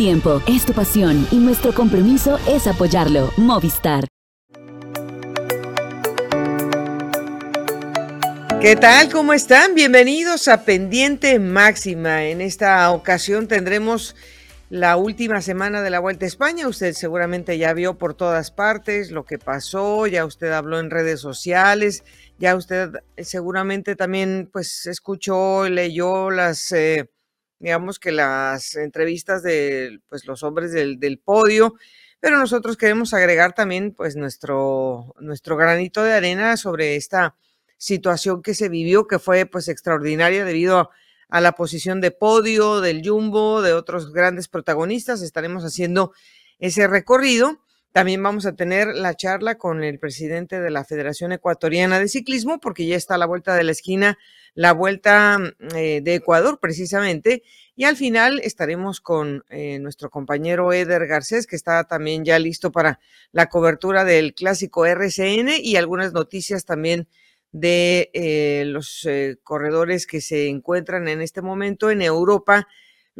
tiempo, es tu pasión y nuestro compromiso es apoyarlo. Movistar. ¿Qué tal? ¿Cómo están? Bienvenidos a Pendiente Máxima. En esta ocasión tendremos la última semana de la Vuelta a España. Usted seguramente ya vio por todas partes lo que pasó, ya usted habló en redes sociales, ya usted seguramente también pues escuchó, leyó las, eh, digamos que las entrevistas de pues, los hombres del, del podio pero nosotros queremos agregar también pues nuestro, nuestro granito de arena sobre esta situación que se vivió, que fue pues extraordinaria debido a, la posición de podio del Jumbo, de otros grandes protagonistas. Estaremos haciendo ese recorrido. También vamos a tener la charla con el presidente de la Federación Ecuatoriana de Ciclismo, porque ya está a la vuelta de la esquina, la vuelta eh, de Ecuador precisamente. Y al final estaremos con eh, nuestro compañero Eder Garcés, que está también ya listo para la cobertura del clásico RCN y algunas noticias también de eh, los eh, corredores que se encuentran en este momento en Europa,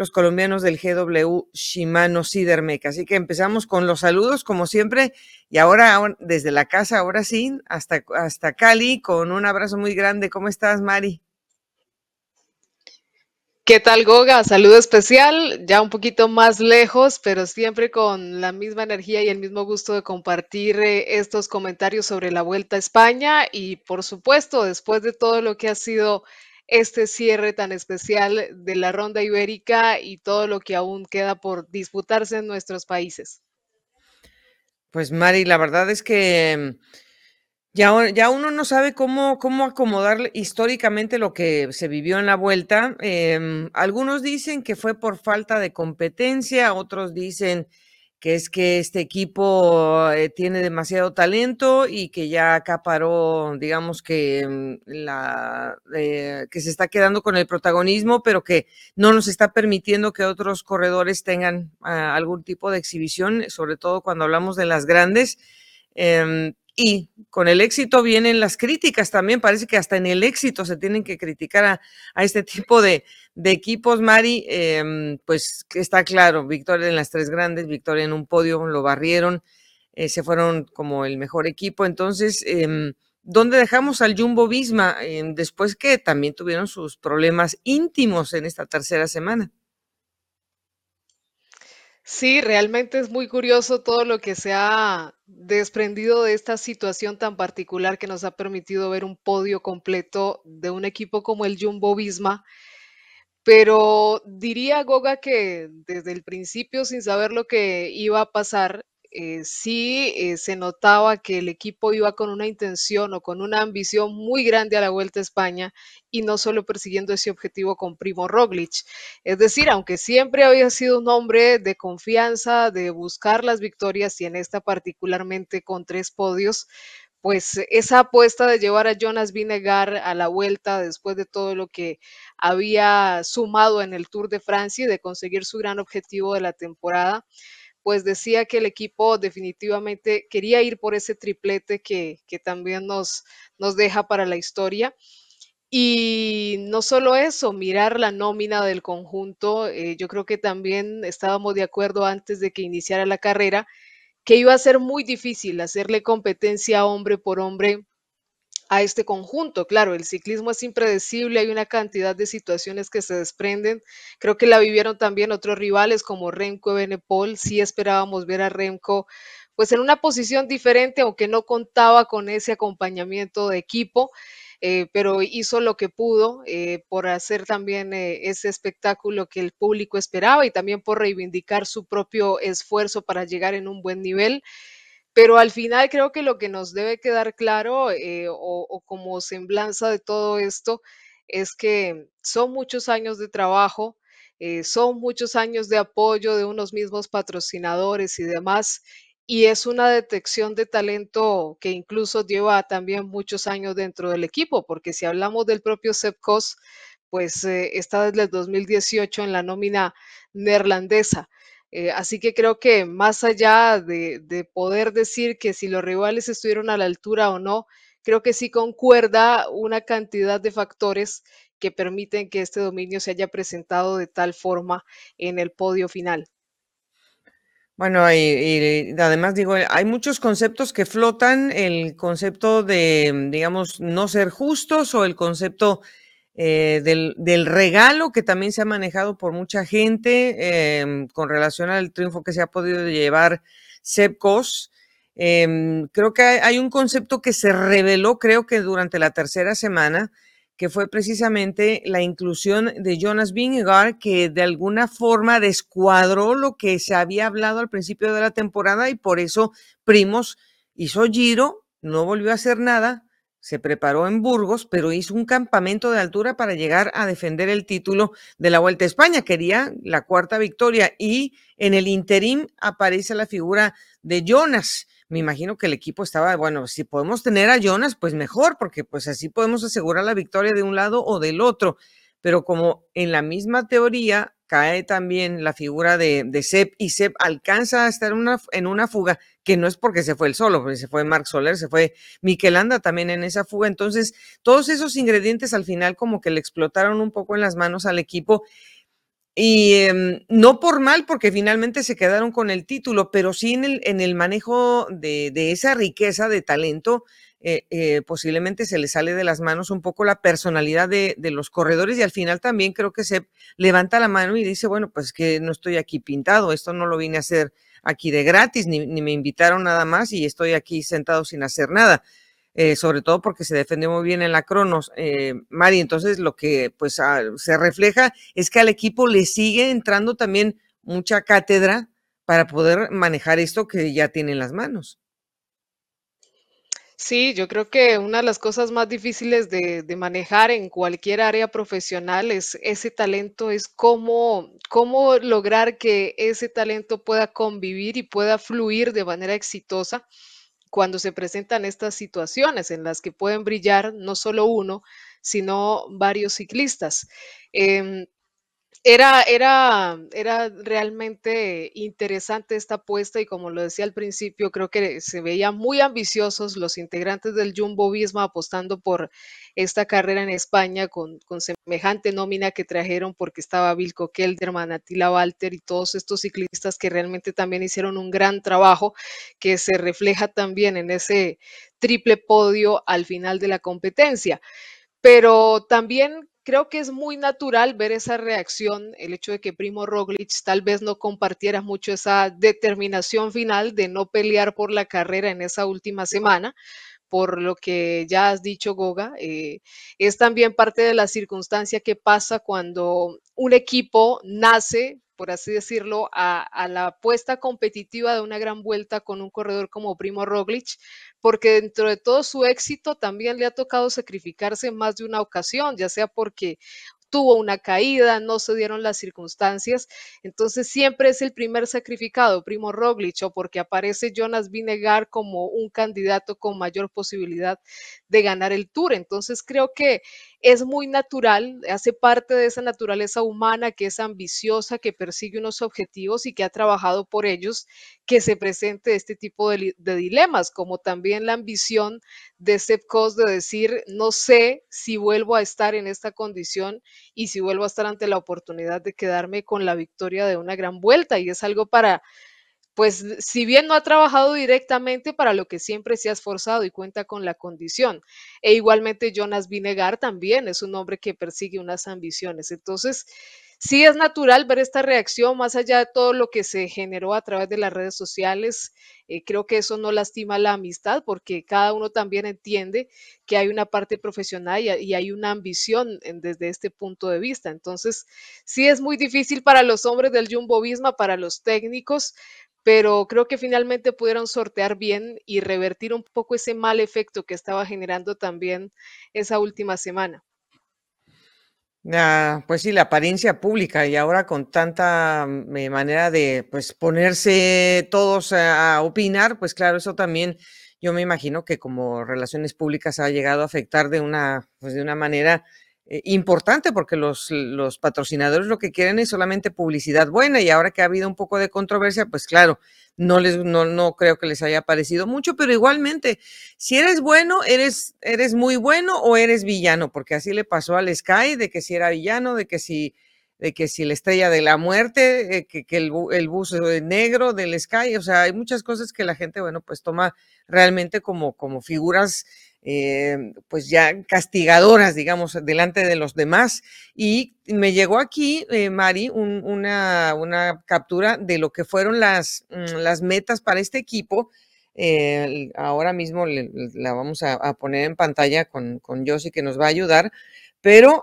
los colombianos del GW Shimano Sidermec. Así que empezamos con los saludos, como siempre, y ahora desde la casa, ahora sí, hasta, hasta Cali, con un abrazo muy grande. ¿Cómo estás, Mari? ¿Qué tal, Goga? Saludo especial, ya un poquito más lejos, pero siempre con la misma energía y el mismo gusto de compartir eh, estos comentarios sobre la Vuelta a España y, por supuesto, después de todo lo que ha sido este cierre tan especial de la ronda ibérica y todo lo que aún queda por disputarse en nuestros países. Pues Mari, la verdad es que ya, ya uno no sabe cómo, cómo acomodar históricamente lo que se vivió en la vuelta. Em, algunos dicen que fue por falta de competencia, otros dicen que es que este equipo eh, tiene demasiado talento y que ya acaparó, digamos que mm, la eh, que se está quedando con el protagonismo, pero que no nos está permitiendo que otros corredores tengan ah, algún tipo de exhibición, sobre todo cuando hablamos de las grandes. Em, y con el éxito vienen las críticas también. Parece que hasta en el éxito se tienen que criticar a, este tipo de, equipos, Mari. Em, pues está claro, victoria en las tres grandes, victoria en un podio, lo barrieron, eh, se fueron como el mejor equipo. Entonces, eh, ¿dónde dejamos al Jumbo Visma em, después que también tuvieron sus problemas íntimos en esta tercera semana? Sí, realmente es muy curioso todo lo que se ha desprendido de esta situación tan particular que nos ha permitido ver un podio completo de un equipo como el Jumbo Visma. Pero diría Goga que desde el principio, sin saber lo que iba a pasar, eh, sí eh, se notaba que el equipo iba con una intención o con una ambición muy grande a la Vuelta a España y no solo persiguiendo ese objetivo con Primo Roglic. Es decir, aunque siempre había sido un hombre de confianza, de buscar las victorias y en esta particularmente con tres podios, pues esa apuesta de llevar a Jonas Vinegar a la vuelta después de todo lo que había sumado en el Tour de Francia y de conseguir su gran objetivo de la temporada, pues decía que el equipo definitivamente quería ir por ese triplete que, también nos, nos deja para la historia. Y no solo eso, mirar la nómina del conjunto, eh, yo creo que también estábamos de acuerdo antes de que iniciara la carrera, que iba a ser muy difícil hacerle competencia hombre por hombre a este conjunto. Claro, el ciclismo es impredecible, hay una cantidad de situaciones que se desprenden. Creo que la vivieron también otros rivales como Remco Benepol. Sí esperábamos ver a Remco pues en una posición diferente, aunque no contaba con ese acompañamiento de equipo. Eh, pero hizo lo que pudo eh, por hacer también eh, ese espectáculo que el público esperaba y también por reivindicar su propio esfuerzo para llegar en un buen nivel. Pero al final creo que lo que nos debe quedar claro eh, o, como semblanza de todo esto es que son muchos años de trabajo, eh, son muchos años de apoyo de unos mismos patrocinadores y demás, y es una detección de talento que incluso lleva también muchos años dentro del equipo, porque si hablamos del propio Sepcos, pues eh, está desde el 2018 en la nómina neerlandesa. Eh, así que creo que más allá de, poder decir que si los rivales estuvieron a la altura o no, creo que sí concuerda una cantidad de factores que permiten que este dominio se haya presentado de tal forma en el podio final. Bueno, además digo, hay muchos conceptos que flotan, el concepto de, digamos, no ser justos o el concepto eh, del, regalo que también se ha manejado por mucha gente em, con relación al triunfo que se ha podido llevar Sepcos. Em, creo que hay, un concepto que se reveló, creo que durante la tercera semana, que fue precisamente la inclusión de Jonas Vingegaard, que de alguna forma descuadró lo que se había hablado al principio de la temporada y por eso Primos hizo giro, no volvió a hacer nada, se preparó en Burgos, pero hizo un campamento de altura para llegar a defender el título de la Vuelta a España. Quería la cuarta victoria y en el interim aparece la figura de Jonas me imagino que el equipo estaba, bueno, si podemos tener a Jonas, pues mejor, porque pues así podemos asegurar la victoria de un lado o del otro. Pero como en la misma teoría cae también la figura de, de Sepp y Sepp alcanza a estar una, en una fuga, que no es porque se fue el solo, porque se fue Marc Soler, se fue Miquelanda también en esa fuga. Entonces, todos esos ingredientes al final como que le explotaron un poco en las manos al equipo y em, no por mal, porque finalmente se quedaron con el título, pero sí en el, en el manejo de, esa riqueza de talento, eh, eh, posiblemente se le sale de las manos un poco la personalidad de, los corredores y al final también creo que se levanta la mano y dice, bueno, pues que no estoy aquí pintado, esto no lo vine a hacer aquí de gratis, ni, ni me invitaron nada más y estoy aquí sentado sin hacer nada. Eh, sobre todo porque se defendió muy bien en la Cronos, eh, Mari. Entonces, lo que pues ah, se refleja es que al equipo le sigue entrando también mucha cátedra para poder manejar esto que ya tiene en las manos. Sí, yo creo que una de las cosas más difíciles de, manejar en cualquier área profesional es ese talento, es cómo, cómo lograr que ese talento pueda convivir y pueda fluir de manera exitosa cuando se presentan estas situaciones en las que pueden brillar no solo uno, sino varios ciclistas. Em, era, era, era realmente interesante esta apuesta y como lo decía al principio, creo que se veían muy ambiciosos los integrantes del Jumbo Visma apostando por esta carrera en España con, con semejante nómina que trajeron porque estaba Vilco Kelderman, Attila Walter y todos estos ciclistas que realmente también hicieron un gran trabajo que se refleja también en ese triple podio al final de la competencia. Pero también creo que es muy natural ver esa reacción, el hecho de que Primo Roglic tal vez no compartiera mucho esa determinación final de no pelear por la carrera en esa última semana, por lo que ya has dicho, Goga, eh, es también parte de la circunstancia que pasa cuando un equipo nace por así decirlo, a, la apuesta competitiva de una gran vuelta con un corredor como Primo Roglic, porque dentro de todo su éxito también le ha tocado sacrificarse en más de una ocasión, ya sea porque tuvo una caída, no se dieron las circunstancias, entonces siempre es el primer sacrificado, Primo Roglic, o porque aparece Jonas Vinegar como un candidato con mayor posibilidad de ganar el Tour. Entonces creo que es muy natural, hace parte de esa naturaleza humana que es ambiciosa, que persigue unos objetivos y que ha trabajado por ellos, que se presente este tipo de, dilemas, como también la ambición de Sepp de decir, no sé si vuelvo a estar en esta condición y si vuelvo a estar ante la oportunidad de quedarme con la victoria de una gran vuelta. Y es algo para pues si bien no ha trabajado directamente para lo que siempre se ha esforzado y cuenta con la condición. E igualmente Jonas Vinegar también es un hombre que persigue unas ambiciones. Entonces, sí es natural ver esta reacción más allá de todo lo que se generó a través de las redes sociales. Eh, creo que eso no lastima la amistad porque cada uno también entiende que hay una parte profesional y, hay una ambición desde este punto de vista. Entonces, sí es muy difícil para los hombres del Jumbo Visma, para los técnicos, pero creo que finalmente pudieron sortear bien y revertir un poco ese mal efecto que estaba generando también esa última semana. Ah, pues sí, la apariencia pública y ahora con tanta mm, eh, manera de pues ponerse todos a, opinar, pues claro, eso también yo me imagino que como relaciones públicas ha llegado a afectar de una, pues de una manera eh, importante porque los, los patrocinadores lo que quieren es solamente publicidad buena y ahora que ha habido un poco de controversia, pues claro, no les no, no creo que les haya parecido mucho, pero igualmente, si eres bueno, eres eres muy bueno o eres villano, porque así le pasó al Sky de que si era villano, de que si de que si la estrella de la muerte, eh, que, el, el bus negro del Sky, o sea, hay muchas cosas que la gente, bueno, pues toma realmente como, como figuras eh, pues ya castigadoras, digamos, delante de los demás. Y me llegó aquí, eh, Mari, una, una, captura de lo que fueron las, mm, las metas para este equipo. ahora mismo la vamos a, poner en pantalla con, con Josie que nos va a ayudar, pero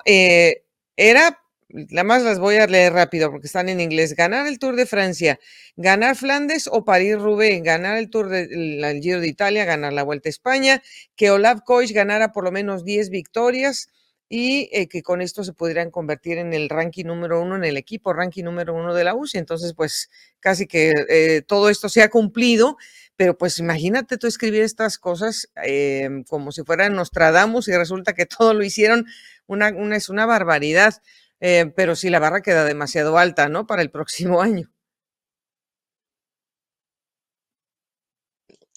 era Nada más las voy a leer rápido porque están en inglés. Ganar el Tour de Francia, ganar Flandes o París-Roubaix, ganar el Tour del Giro de Italia, ganar la Vuelta a España, que Olaf Koich ganara por lo menos 10 victorias y eh, que con esto se pudieran convertir en el ranking número uno en el equipo, ranking número uno de la UCI. Entonces, pues casi que eh, todo esto se ha cumplido, pero pues imagínate tú escribir estas cosas em, como si fueran Nostradamus y resulta que todo lo hicieron, una es una barbaridad. Eh, pero sí la barra queda demasiado alta, ¿no? Para el próximo año.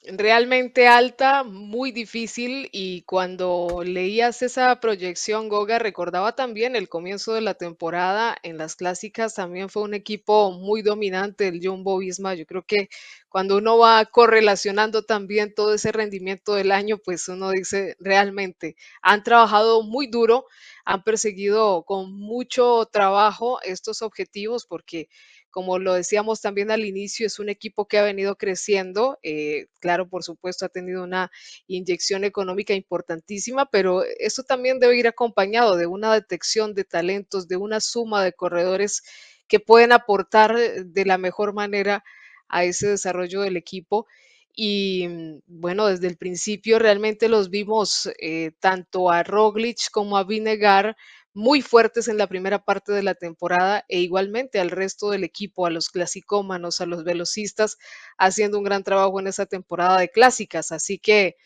Realmente alta, muy difícil y cuando leías esa proyección, Goga, recordaba también el comienzo de la temporada en las clásicas, también fue un equipo muy dominante el Jumbo Visma. Yo creo que cuando uno va correlacionando también todo ese rendimiento del año, pues uno dice realmente han trabajado muy duro, han perseguido con mucho trabajo estos objetivos porque como lo decíamos también al inicio, es un equipo que ha venido creciendo. Eh, claro, por supuesto, ha tenido una inyección económica importantísima, pero eso también debe ir acompañado de una detección de talentos, de una suma de corredores que pueden aportar de la mejor manera a ese desarrollo del equipo. Y mm, bueno, desde el principio realmente los vimos eh, tanto a Roglic como a Vinegar muy fuertes en la primera parte de la temporada e igualmente al resto del equipo, a los clasicómanos, a los velocistas, haciendo un gran trabajo en esa temporada de clásicas. Así que,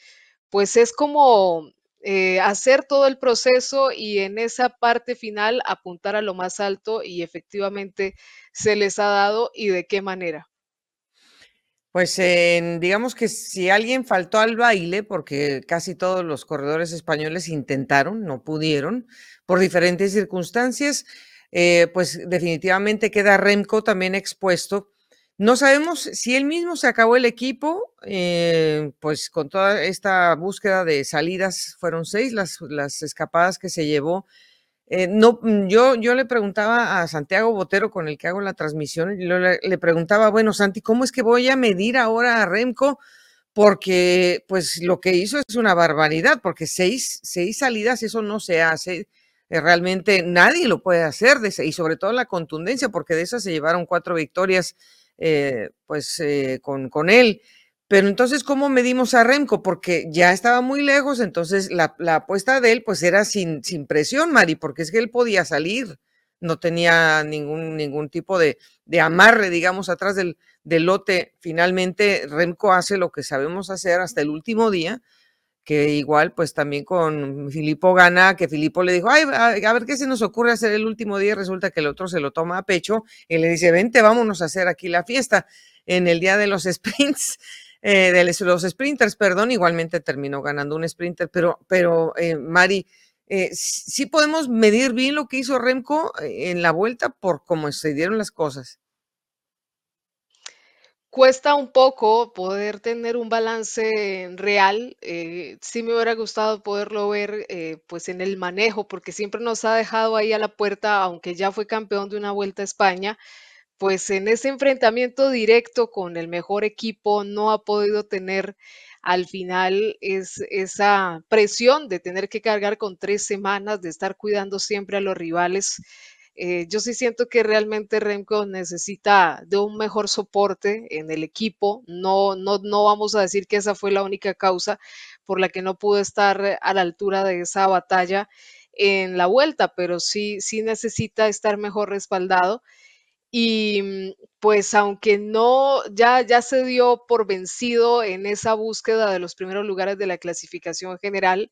pues es como eh, hacer todo el proceso y en esa parte final apuntar a lo más alto y efectivamente se les ha dado y de qué manera. Pues digamos que si alguien faltó al baile, porque casi todos los corredores españoles intentaron, no pudieron, por diferentes circunstancias, eh, pues definitivamente queda Remco también expuesto. No sabemos si él mismo se acabó el equipo, eh, pues con toda esta búsqueda de salidas, fueron seis las escapadas que se llevó eh, no, mm, yo, yo le preguntaba a Santiago Botero, con el que hago la transmisión, le, preguntaba, bueno, Santi, ¿cómo es que voy a medir ahora a Remco? Porque, pues, lo que hizo es una barbaridad, porque seis, seis salidas, eso no se hace. Eh, realmente nadie lo puede hacer, y sobre todo la contundencia, porque de esas se llevaron cuatro victorias, eh, pues, con, con él. Pero entonces, ¿cómo medimos a Remco? Porque ya estaba muy lejos, entonces la, apuesta de él pues era sin, sin, presión, Mari, porque es que él podía salir, no tenía ningún, ningún tipo de, de amarre, digamos, atrás del, del, lote. Finalmente, Remco hace lo que sabemos hacer hasta el último día, que igual pues también con Filipo gana, que Filipo le dijo, ay, a ver qué se nos ocurre hacer el último día, resulta que el otro se lo toma a pecho y le dice, vente, vámonos a hacer aquí la fiesta en el día de los sprints eh, de los sprinters, perdón, igualmente terminó ganando un sprinter, pero, pero eh, Mari, eh, sí podemos medir bien lo que hizo Remco eh, en la vuelta por cómo se dieron las cosas. Cuesta un poco poder tener un balance real. sí me hubiera gustado poderlo ver pues en el manejo, porque siempre nos ha dejado ahí a la puerta, aunque ya fue campeón de una vuelta a España, pues en ese enfrentamiento directo con el mejor equipo no ha podido tener al final es, esa presión de tener que cargar con tres semanas, de estar cuidando siempre a los rivales. Eh, yo sí siento que realmente Remco necesita de un mejor soporte en el equipo. No, no, no vamos a decir que esa fue la única causa por la que no pudo estar a la altura de esa batalla en la vuelta, pero sí, sí necesita estar mejor respaldado y mm, pues aunque no, ya, ya se dio por vencido en esa búsqueda de los primeros lugares de la clasificación general,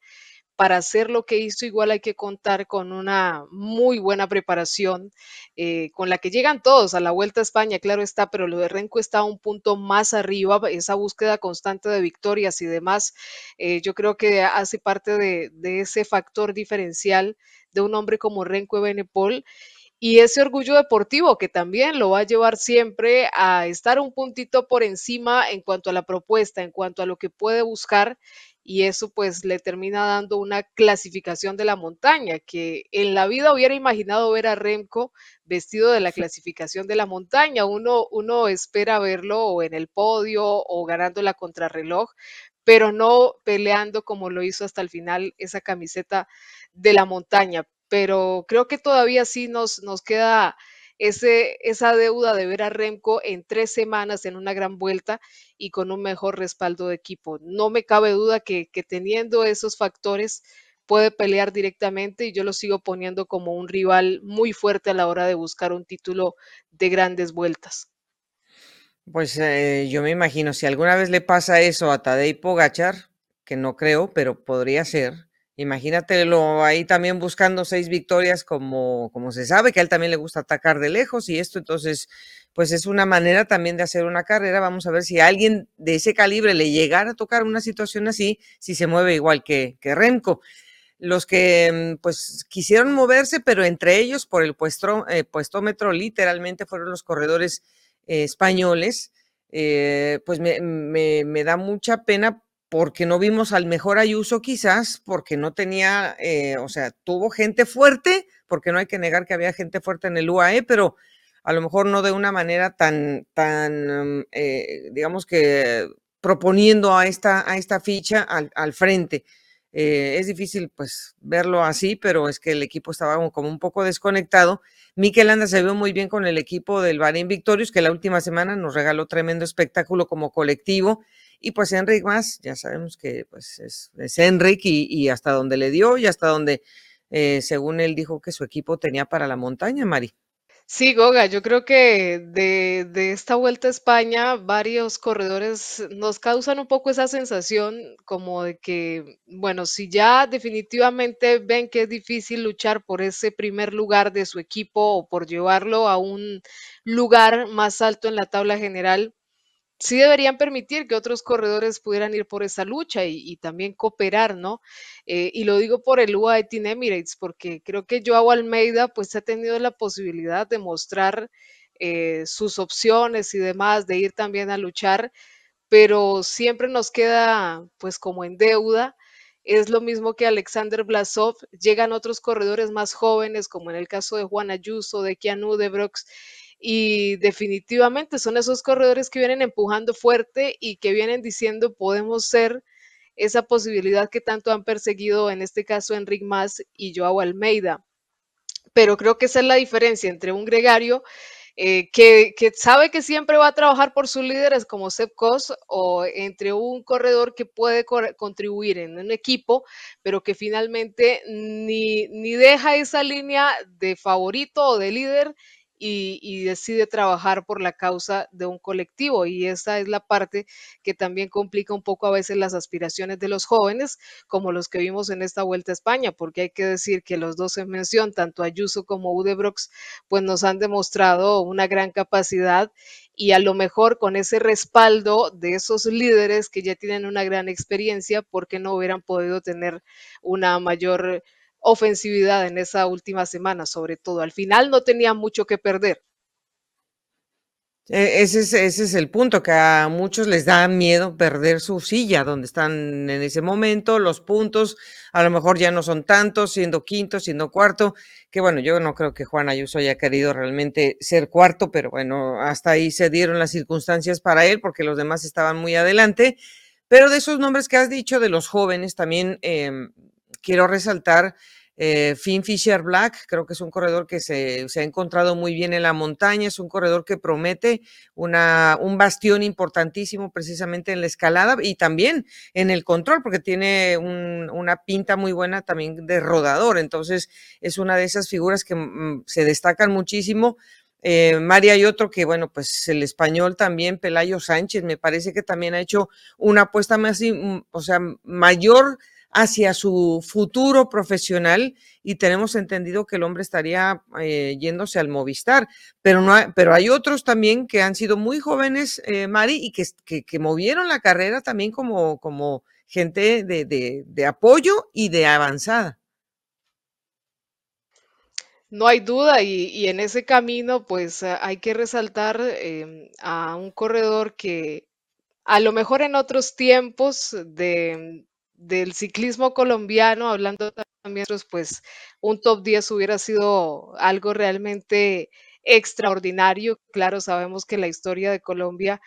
para hacer lo que hizo igual hay que contar con una muy buena preparación eh, con la que llegan todos a la Vuelta a España, claro está, pero lo de Renko está un punto más arriba, esa búsqueda constante de victorias y demás, eh, yo creo que hace parte de, de, ese factor diferencial de un hombre como Renko Benepol y ese orgullo deportivo que también lo va a llevar siempre a estar un puntito por encima en cuanto a la propuesta, en cuanto a lo que puede buscar y eso pues le termina dando una clasificación de la montaña, que en la vida hubiera imaginado ver a Remco vestido de la clasificación de la montaña. Uno, uno espera verlo o en el podio o ganando la contrarreloj, pero no peleando como lo hizo hasta el final esa camiseta de la montaña. Pero creo que todavía sí nos, nos queda ese, esa deuda de ver a Remco en tres semanas en una gran vuelta y con un mejor respaldo de equipo. No me cabe duda que, teniendo esos factores puede pelear directamente y yo lo sigo poniendo como un rival muy fuerte a la hora de buscar un título de grandes vueltas. Pues eh, yo me imagino, si alguna vez le pasa eso a Tadej Pogachar, que no creo, pero podría ser, imagínatelo ahí también buscando seis victorias como, como se sabe que a él también le gusta atacar de lejos y esto, entonces, pues es una manera también de hacer una carrera. Vamos a ver si a alguien de ese calibre le llegara a tocar una situación así, si se mueve igual que, que Remco los que mm, pues quisieron moverse, pero entre ellos por el puesto, eh, puestómetro literalmente fueron los corredores eh, españoles, eh, pues me, da mucha pena porque no vimos al mejor Ayuso quizás, porque no tenía, eh, o sea, tuvo gente fuerte, porque no hay que negar que había gente fuerte en el UAE, pero a lo mejor no de una manera tan, tan digamos que proponiendo a esta, a esta ficha al, frente. es difícil pues verlo así, pero es que el equipo estaba como un poco desconectado Mikel Anda se vio muy bien con el equipo del Bahrein Victorious, que la última semana nos regaló tremendo espectáculo como colectivo. Y pues Enric más, ya sabemos que pues es, es Enric y, hasta donde le dio y hasta donde, eh, según él dijo que su equipo tenía para la montaña, Mari. Sí, Goga, yo creo que de, de, esta vuelta a España, varios corredores nos causan un poco esa sensación como de que, bueno, si ya definitivamente ven que es difícil luchar por ese primer lugar de su equipo o por llevarlo a un lugar más alto en la tabla general, sí deberían permitir que otros corredores pudieran ir por esa lucha y, también cooperar, ¿no? Eh, y lo digo por el UAE Team Emirates, porque creo que Joao Almeida pues ha tenido la posibilidad de mostrar eh, sus opciones y demás, de ir también a luchar, pero siempre nos queda pues como en deuda. Es lo mismo que Alexander Blasov, llegan otros corredores más jóvenes, como en el caso de Juan Ayuso, de Keanu de Brox, y definitivamente son esos corredores que vienen empujando fuerte y que vienen diciendo podemos ser esa posibilidad que tanto han perseguido en este caso Enric Mas y Joao Almeida. Pero creo que esa es la diferencia entre un gregario eh, que, sabe que siempre va a trabajar por sus líderes como Sepp Kos o entre un corredor que puede contribuir en un equipo, pero que finalmente ni, ni deja esa línea de favorito o de líder y, decide trabajar por la causa de un colectivo. Y esa es la parte que también complica un poco a veces las aspiraciones de los jóvenes, como los que vimos en esta Vuelta a España, porque hay que decir que los dos en mención, tanto Ayuso como Udebrox, pues nos han demostrado una gran capacidad y a lo mejor con ese respaldo de esos líderes que ya tienen una gran experiencia, porque no hubieran podido tener una mayor ofensividad en esa última semana, sobre todo. Al final no tenía mucho que perder. E, ese es, ese es, el punto, que a muchos les da miedo perder su silla donde están en ese momento, los puntos a lo mejor ya no son tantos, siendo quinto, siendo cuarto, que bueno, yo no creo que Juan Ayuso haya querido realmente ser cuarto, pero bueno, hasta ahí se dieron las circunstancias para él porque los demás estaban muy adelante. Pero de esos nombres que has dicho de los jóvenes, también eh, quiero resaltar eh, Finn Fisher Black, creo que es un corredor que se, ha encontrado muy bien en la montaña, es un corredor que promete una, un bastión importantísimo precisamente en la escalada y también en el control, porque tiene una pinta muy buena también de rodador, entonces es una de esas figuras que mm, se destacan muchísimo. Eh, María y otro que, bueno, pues el español también, Pelayo Sánchez, me parece que también ha hecho una apuesta más, mm, o sea, mayor hacia su futuro profesional y tenemos entendido que el hombre estaría eh, yéndose al Movistar, pero, no hay, pero hay otros también que han sido muy jóvenes, eh, Mari, y que, que, movieron la carrera también como, como gente de, de, de apoyo y de avanzada. No hay duda, y, y en ese camino, pues a- hay que resaltar em, a un corredor que a lo mejor en otros tiempos de, del ciclismo colombiano, hablando también, pues un top 10 hubiera sido algo realmente extraordinario. Claro, sabemos que la historia de Colombia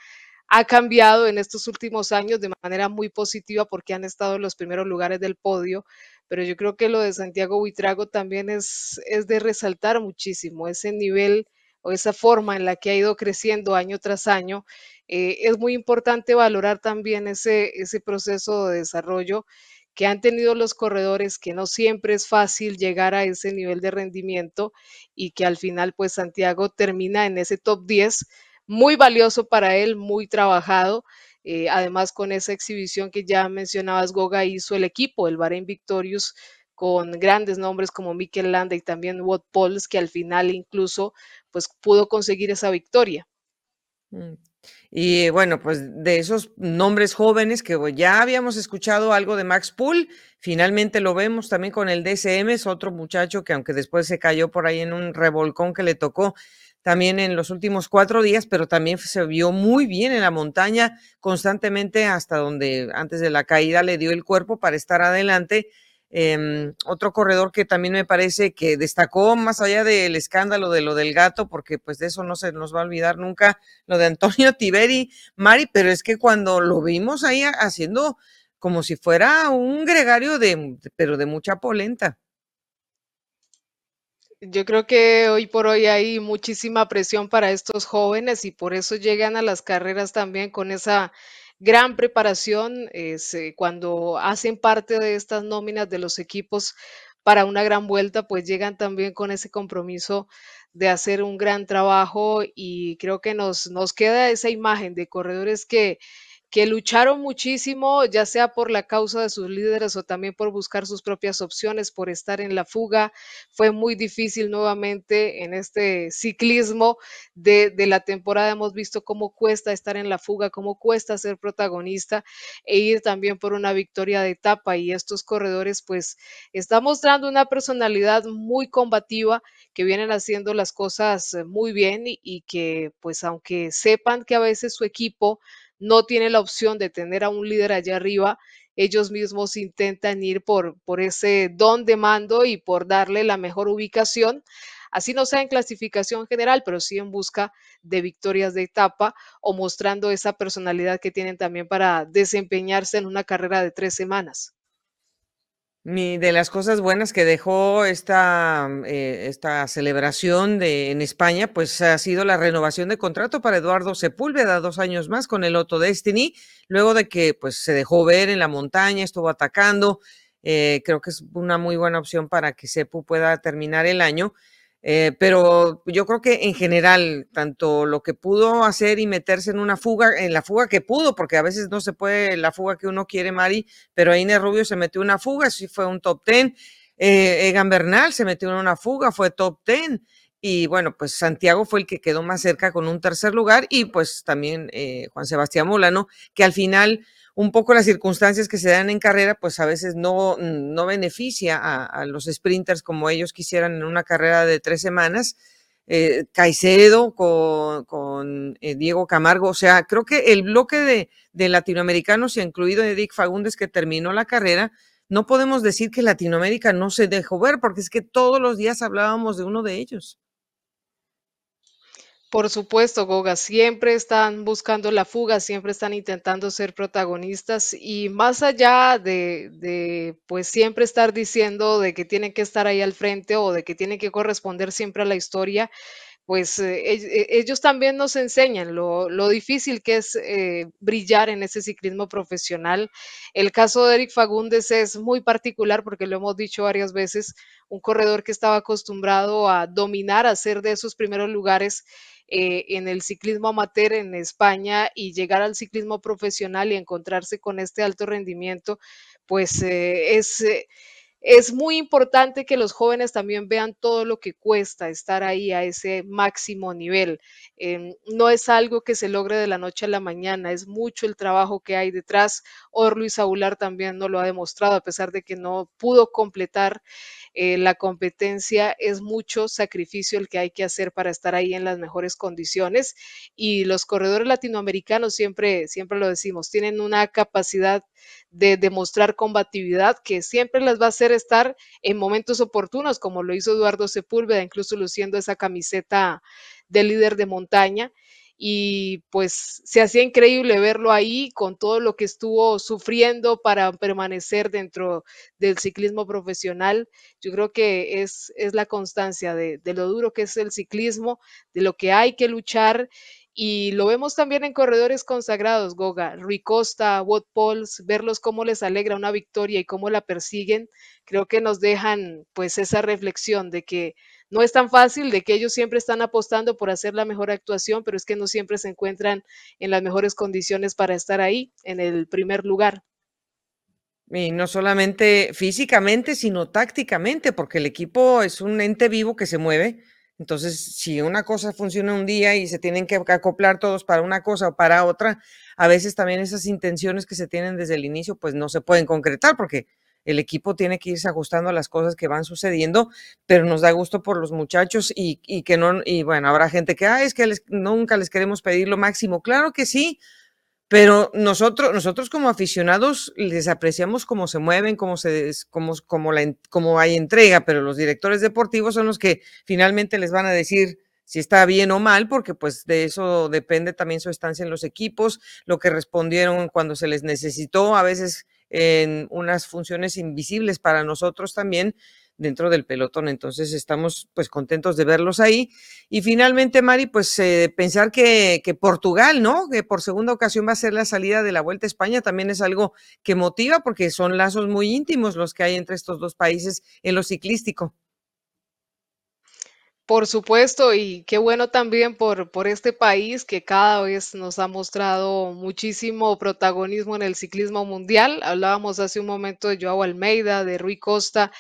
ha cambiado en estos últimos años de manera muy positiva porque han estado en los primeros lugares del podio, pero yo creo que lo de Santiago Buitrago también es, es de resaltar muchísimo ese nivel o esa forma en la que ha ido creciendo año tras año. Eh, es muy importante valorar también ese, ese proceso de desarrollo que han tenido los corredores, que no siempre es fácil llegar a ese nivel de rendimiento y que al final pues Santiago termina en ese top 10 muy valioso para él, muy trabajado. Eh, además, con esa exhibición que ya mencionabas, Goga hizo el equipo, el Bahrein Victorious, con grandes nombres como Mikel Landa y también Wout Poels, que al final incluso pues pudo conseguir esa victoria. Mm. Y bueno, pues de esos nombres jóvenes que ya habíamos escuchado algo de Max Pool, finalmente lo vemos también con el DSM, es otro muchacho que aunque después se cayó por ahí en un revolcón que le tocó, también en los últimos cuatro días, pero también se vio muy bien en la montaña constantemente hasta donde antes de la caída le dio el cuerpo para estar adelante. Eh, otro corredor que también me parece que destacó más allá del escándalo de lo del gato, porque pues de eso no se nos va a olvidar nunca, lo de Antonio Tiberi, Mari, pero es que cuando lo vimos ahí haciendo como si fuera un gregario de, pero de mucha polenta. Yo creo que hoy por hoy hay muchísima presión para estos jóvenes y por eso llegan a las carreras también con esa gran preparación este, cuando hacen parte de estas nóminas de los equipos para una gran vuelta, pues llegan también con ese compromiso de hacer un gran trabajo y creo que nos, nos queda esa imagen de corredores que que lucharon muchísimo, ya sea por la causa de sus líderes o también por buscar sus propias opciones, por estar en la fuga. Fue muy difícil nuevamente en este ciclismo de, de la temporada. Hemos visto cómo cuesta estar en la fuga, cómo cuesta ser protagonista e ir también por una victoria de etapa. Y estos corredores pues están mostrando una personalidad muy combativa que vienen haciendo las cosas muy bien y que pues aunque sepan que a veces su equipo no tiene la opción de tener a un líder allá arriba, ellos mismos intentan ir por, por ese don de mando y por darle la mejor ubicación, así no sea en clasificación general, pero sí en busca de victorias de etapa o mostrando esa personalidad que tienen también para desempeñarse en una carrera de tres semanas. Mi, de las cosas buenas que dejó esta, eh, esta celebración de, en España, pues ha sido la renovación de contrato para Eduardo Sepúlveda, dos años más con el Otto Destiny, luego de que pues se dejó ver en la montaña, estuvo atacando, eh, creo que es una muy buena opción para que Sepu pueda terminar el año. Eh, pero yo creo que en general, tanto lo que pudo hacer y meterse en una fuga, en la fuga que pudo, porque a veces no se puede la fuga que uno quiere, Mari, pero Inés Rubio se metió en una fuga, sí fue un top ten. Eh, Egan Bernal se metió en una fuga, fue top ten. Y bueno, pues Santiago fue el que quedó más cerca con un tercer lugar y pues también eh, Juan Sebastián Molano, que al final un poco las circunstancias que se dan en carrera, pues a veces no, no beneficia a, los sprinters como ellos quisieran en una carrera de tres semanas. Eh, Caicedo con, eh, Diego Camargo, o sea, creo que el bloque de, de latinoamericanos, incluido Edic Fagundes, que terminó la carrera, no podemos decir que Latinoamérica no se dejó ver, porque es que todos los días hablábamos de uno de ellos. Por supuesto, Goga, siempre están buscando la fuga, siempre están intentando ser protagonistas y más allá de, pues siempre estar diciendo de que tienen que estar ahí al frente o de que tienen que corresponder siempre a la historia, pues eh, e- ellos también nos enseñan lo, lo difícil que es eh, brillar en ese ciclismo profesional. El caso de Eric Fagundes es muy particular porque lo hemos dicho varias veces, un corredor que estaba acostumbrado a dominar, a ser de esos primeros lugares eh, en el ciclismo amateur en España y llegar al ciclismo profesional y encontrarse con este alto rendimiento, pues eh, es... eh, es muy importante que los jóvenes también vean todo lo que cuesta estar ahí a ese máximo nivel. Em, no es algo que se logre de la noche a la mañana, es mucho el trabajo que hay detrás. Or Luis Aguilar también no lo ha demostrado, a pesar de que no pudo completar eh, la competencia, es mucho sacrificio el que hay que hacer para estar ahí en las mejores condiciones. Y los corredores latinoamericanos, siempre, siempre lo decimos, tienen una capacidad de demostrar combatividad que siempre les va a hacer estar en momentos oportunos, como lo hizo Eduardo Sepúlveda, incluso luciendo esa camiseta de líder de montaña y pues se hacía increíble verlo ahí con todo lo que estuvo sufriendo para permanecer dentro del ciclismo profesional. Yo creo que es, es la constancia de, de lo duro que es el ciclismo, de lo que hay que luchar y lo vemos también en corredores consagrados, Goga, Rui Costa, Wout Pauls, verlos cómo les alegra una victoria y cómo la persiguen, creo que nos dejan pues esa reflexión de que no es tan fácil, de que ellos siempre están apostando por hacer la mejor actuación, pero es que no siempre se encuentran en las mejores condiciones para estar ahí, en el primer lugar. Y no solamente físicamente, sino tácticamente, porque el equipo es un ente vivo que se mueve entonces, si una cosa funciona un día y se tienen que acoplar todos para una cosa o para otra, a veces también esas intenciones que se tienen desde el inicio, pues no se pueden concretar porque el equipo tiene que irse ajustando a las cosas que van sucediendo, pero nos da gusto por los muchachos y, que no, y bueno, habrá gente que, ah, es que nunca les queremos pedir lo máximo. Claro que sí, pero nosotros, nosotros como aficionados les apreciamos cómo se mueven, cómo, se, cómo, cómo, la, cómo hay entrega, pero los directores deportivos son los que finalmente les van a decir si está bien o mal, porque pues de eso depende también su estancia en los equipos, lo que respondieron cuando se les necesitó, a veces en unas funciones invisibles para nosotros también, dentro del pelotón. Entonces estamos pues contentos de verlos ahí. Y finalmente, Mari, pues eh, pensar que, Portugal, ¿no? Que por segunda ocasión va a ser la salida de la Vuelta a España, también es algo que motiva porque son lazos muy íntimos los que hay entre estos dos países en lo ciclístico. Por supuesto, y qué bueno también por, por este país que cada vez nos ha mostrado muchísimo protagonismo en el ciclismo mundial. Hablábamos hace un momento de Joao Almeida, de Rui Costa,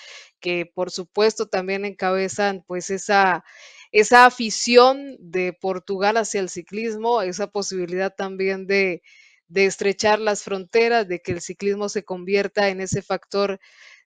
que por supuesto también encabezan pues esa, esa afición de Portugal hacia el ciclismo, esa posibilidad también de, de estrechar las fronteras, de que el ciclismo se convierta en ese factor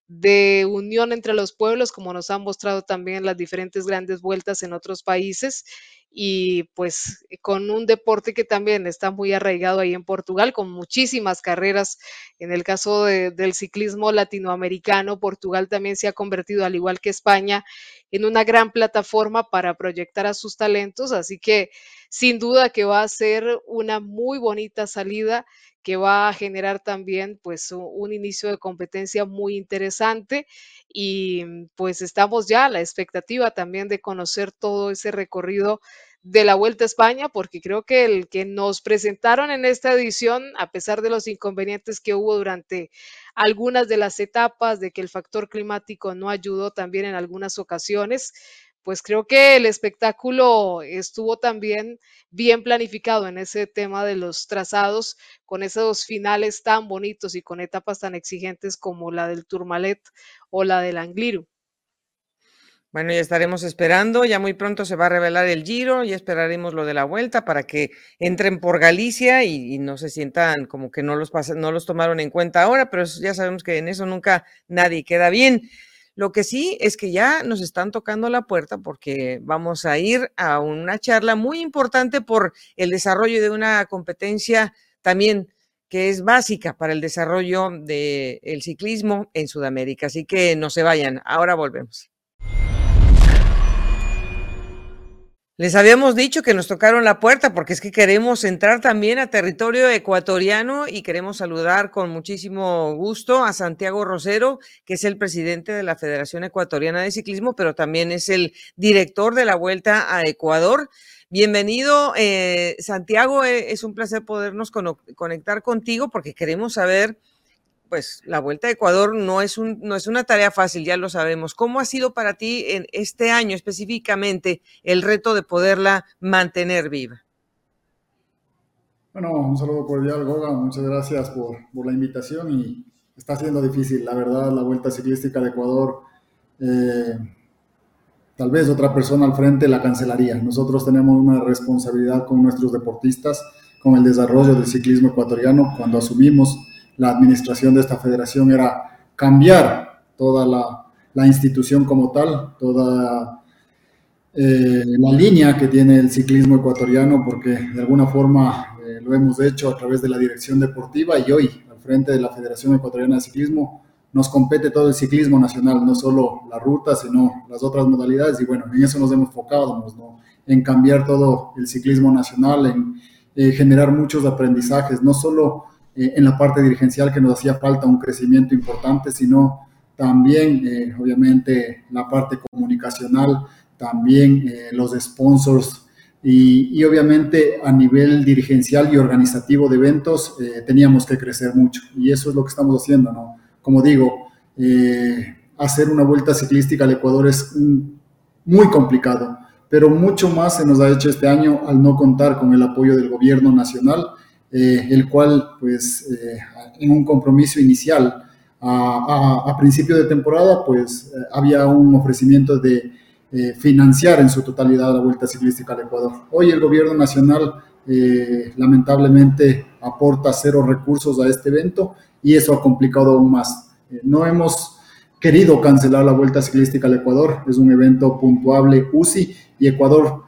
de unión entre los pueblos, como nos han mostrado también las diferentes grandes vueltas en otros países y pues con un deporte que también está muy arraigado ahí en Portugal, con muchísimas carreras. En el caso del ciclismo latinoamericano, Portugal también se ha convertido, al igual que España, en una gran plataforma para proyectar a sus talentos, así que sin duda que va a ser una muy bonita salida que va a generar también pues un inicio de competencia muy interesante y pues estamos ya a la expectativa también de conocer todo ese recorrido de la Vuelta a España, porque creo que el que nos presentaron en esta edición, a pesar de los inconvenientes que hubo durante algunas de las etapas, de que el factor climático no ayudó también en algunas ocasiones, pues creo que el espectáculo estuvo también bien planificado en ese tema de los trazados, con esos finales tan bonitos y con etapas tan exigentes como la del Tourmalet o la del Angliru. Bueno, ya estaremos esperando, ya muy pronto se va a revelar el giro, y esperaremos lo de la vuelta para que entren por Galicia y, no se sientan como que no los, no los tomaron en cuenta ahora, pero ya sabemos que en eso nunca nadie queda bien. Lo que sí es que ya nos están tocando la puerta porque vamos a ir a una charla muy importante por el desarrollo de una competencia también que es básica para el desarrollo del ciclismo en Sudamérica. Así que no se vayan, ahora volvemos. Les habíamos dicho que nos tocaron la puerta porque es que queremos entrar también a territorio ecuatoriano y queremos saludar con muchísimo gusto a Santiago Rosero, que es el presidente de la Federación Ecuatoriana de Ciclismo, pero también es el director de la Vuelta a Ecuador. Bienvenido, eh, Santiago. Eh, es un placer podernos conectar contigo porque queremos saber pues la Vuelta a Ecuador no es, un, no es una tarea fácil, ya lo sabemos. ¿Cómo ha sido para ti en este año específicamente el reto de poderla mantener viva? Bueno, un saludo cordial, Goga. Muchas gracias por, por la invitación y está siendo difícil, la verdad, la Vuelta Ciclística de Ecuador. Eh, tal vez otra persona al frente la cancelaría. Nosotros tenemos una responsabilidad con nuestros deportistas, con el desarrollo del ciclismo ecuatoriano. Cuando asumimos la administración de esta federación era cambiar toda la, la institución como tal, toda eh, la línea que tiene el ciclismo ecuatoriano, porque de alguna forma eh, lo hemos hecho a través de la dirección deportiva y hoy al frente de la Federación Ecuatoriana de Ciclismo nos compete todo el ciclismo nacional, no solo la ruta, sino las otras modalidades. Y bueno, en eso nos hemos enfocado, en cambiar todo el ciclismo nacional, en eh, generar muchos aprendizajes, no solo en la parte dirigencial que nos hacía falta un crecimiento importante, sino también, obviamente, la parte comunicacional, también eh, los sponsors y, obviamente a nivel dirigencial y organizativo de eventos eh, teníamos que crecer mucho y eso es lo que estamos haciendo, ¿no? Como digo, eh, hacer una vuelta ciclística al Ecuador es muy complicado, pero mucho más se nos ha hecho este año al no contar con el apoyo del gobierno nacional, el cual pues en un compromiso inicial a, principio de temporada pues había un ofrecimiento de eh, financiar en su totalidad la Vuelta Ciclística al Ecuador. Hoy el gobierno nacional eh, lamentablemente aporta cero recursos a este evento y eso ha complicado aún más. Eh, no hemos querido cancelar la Vuelta Ciclística al Ecuador, es un evento puntuable UCI y Ecuador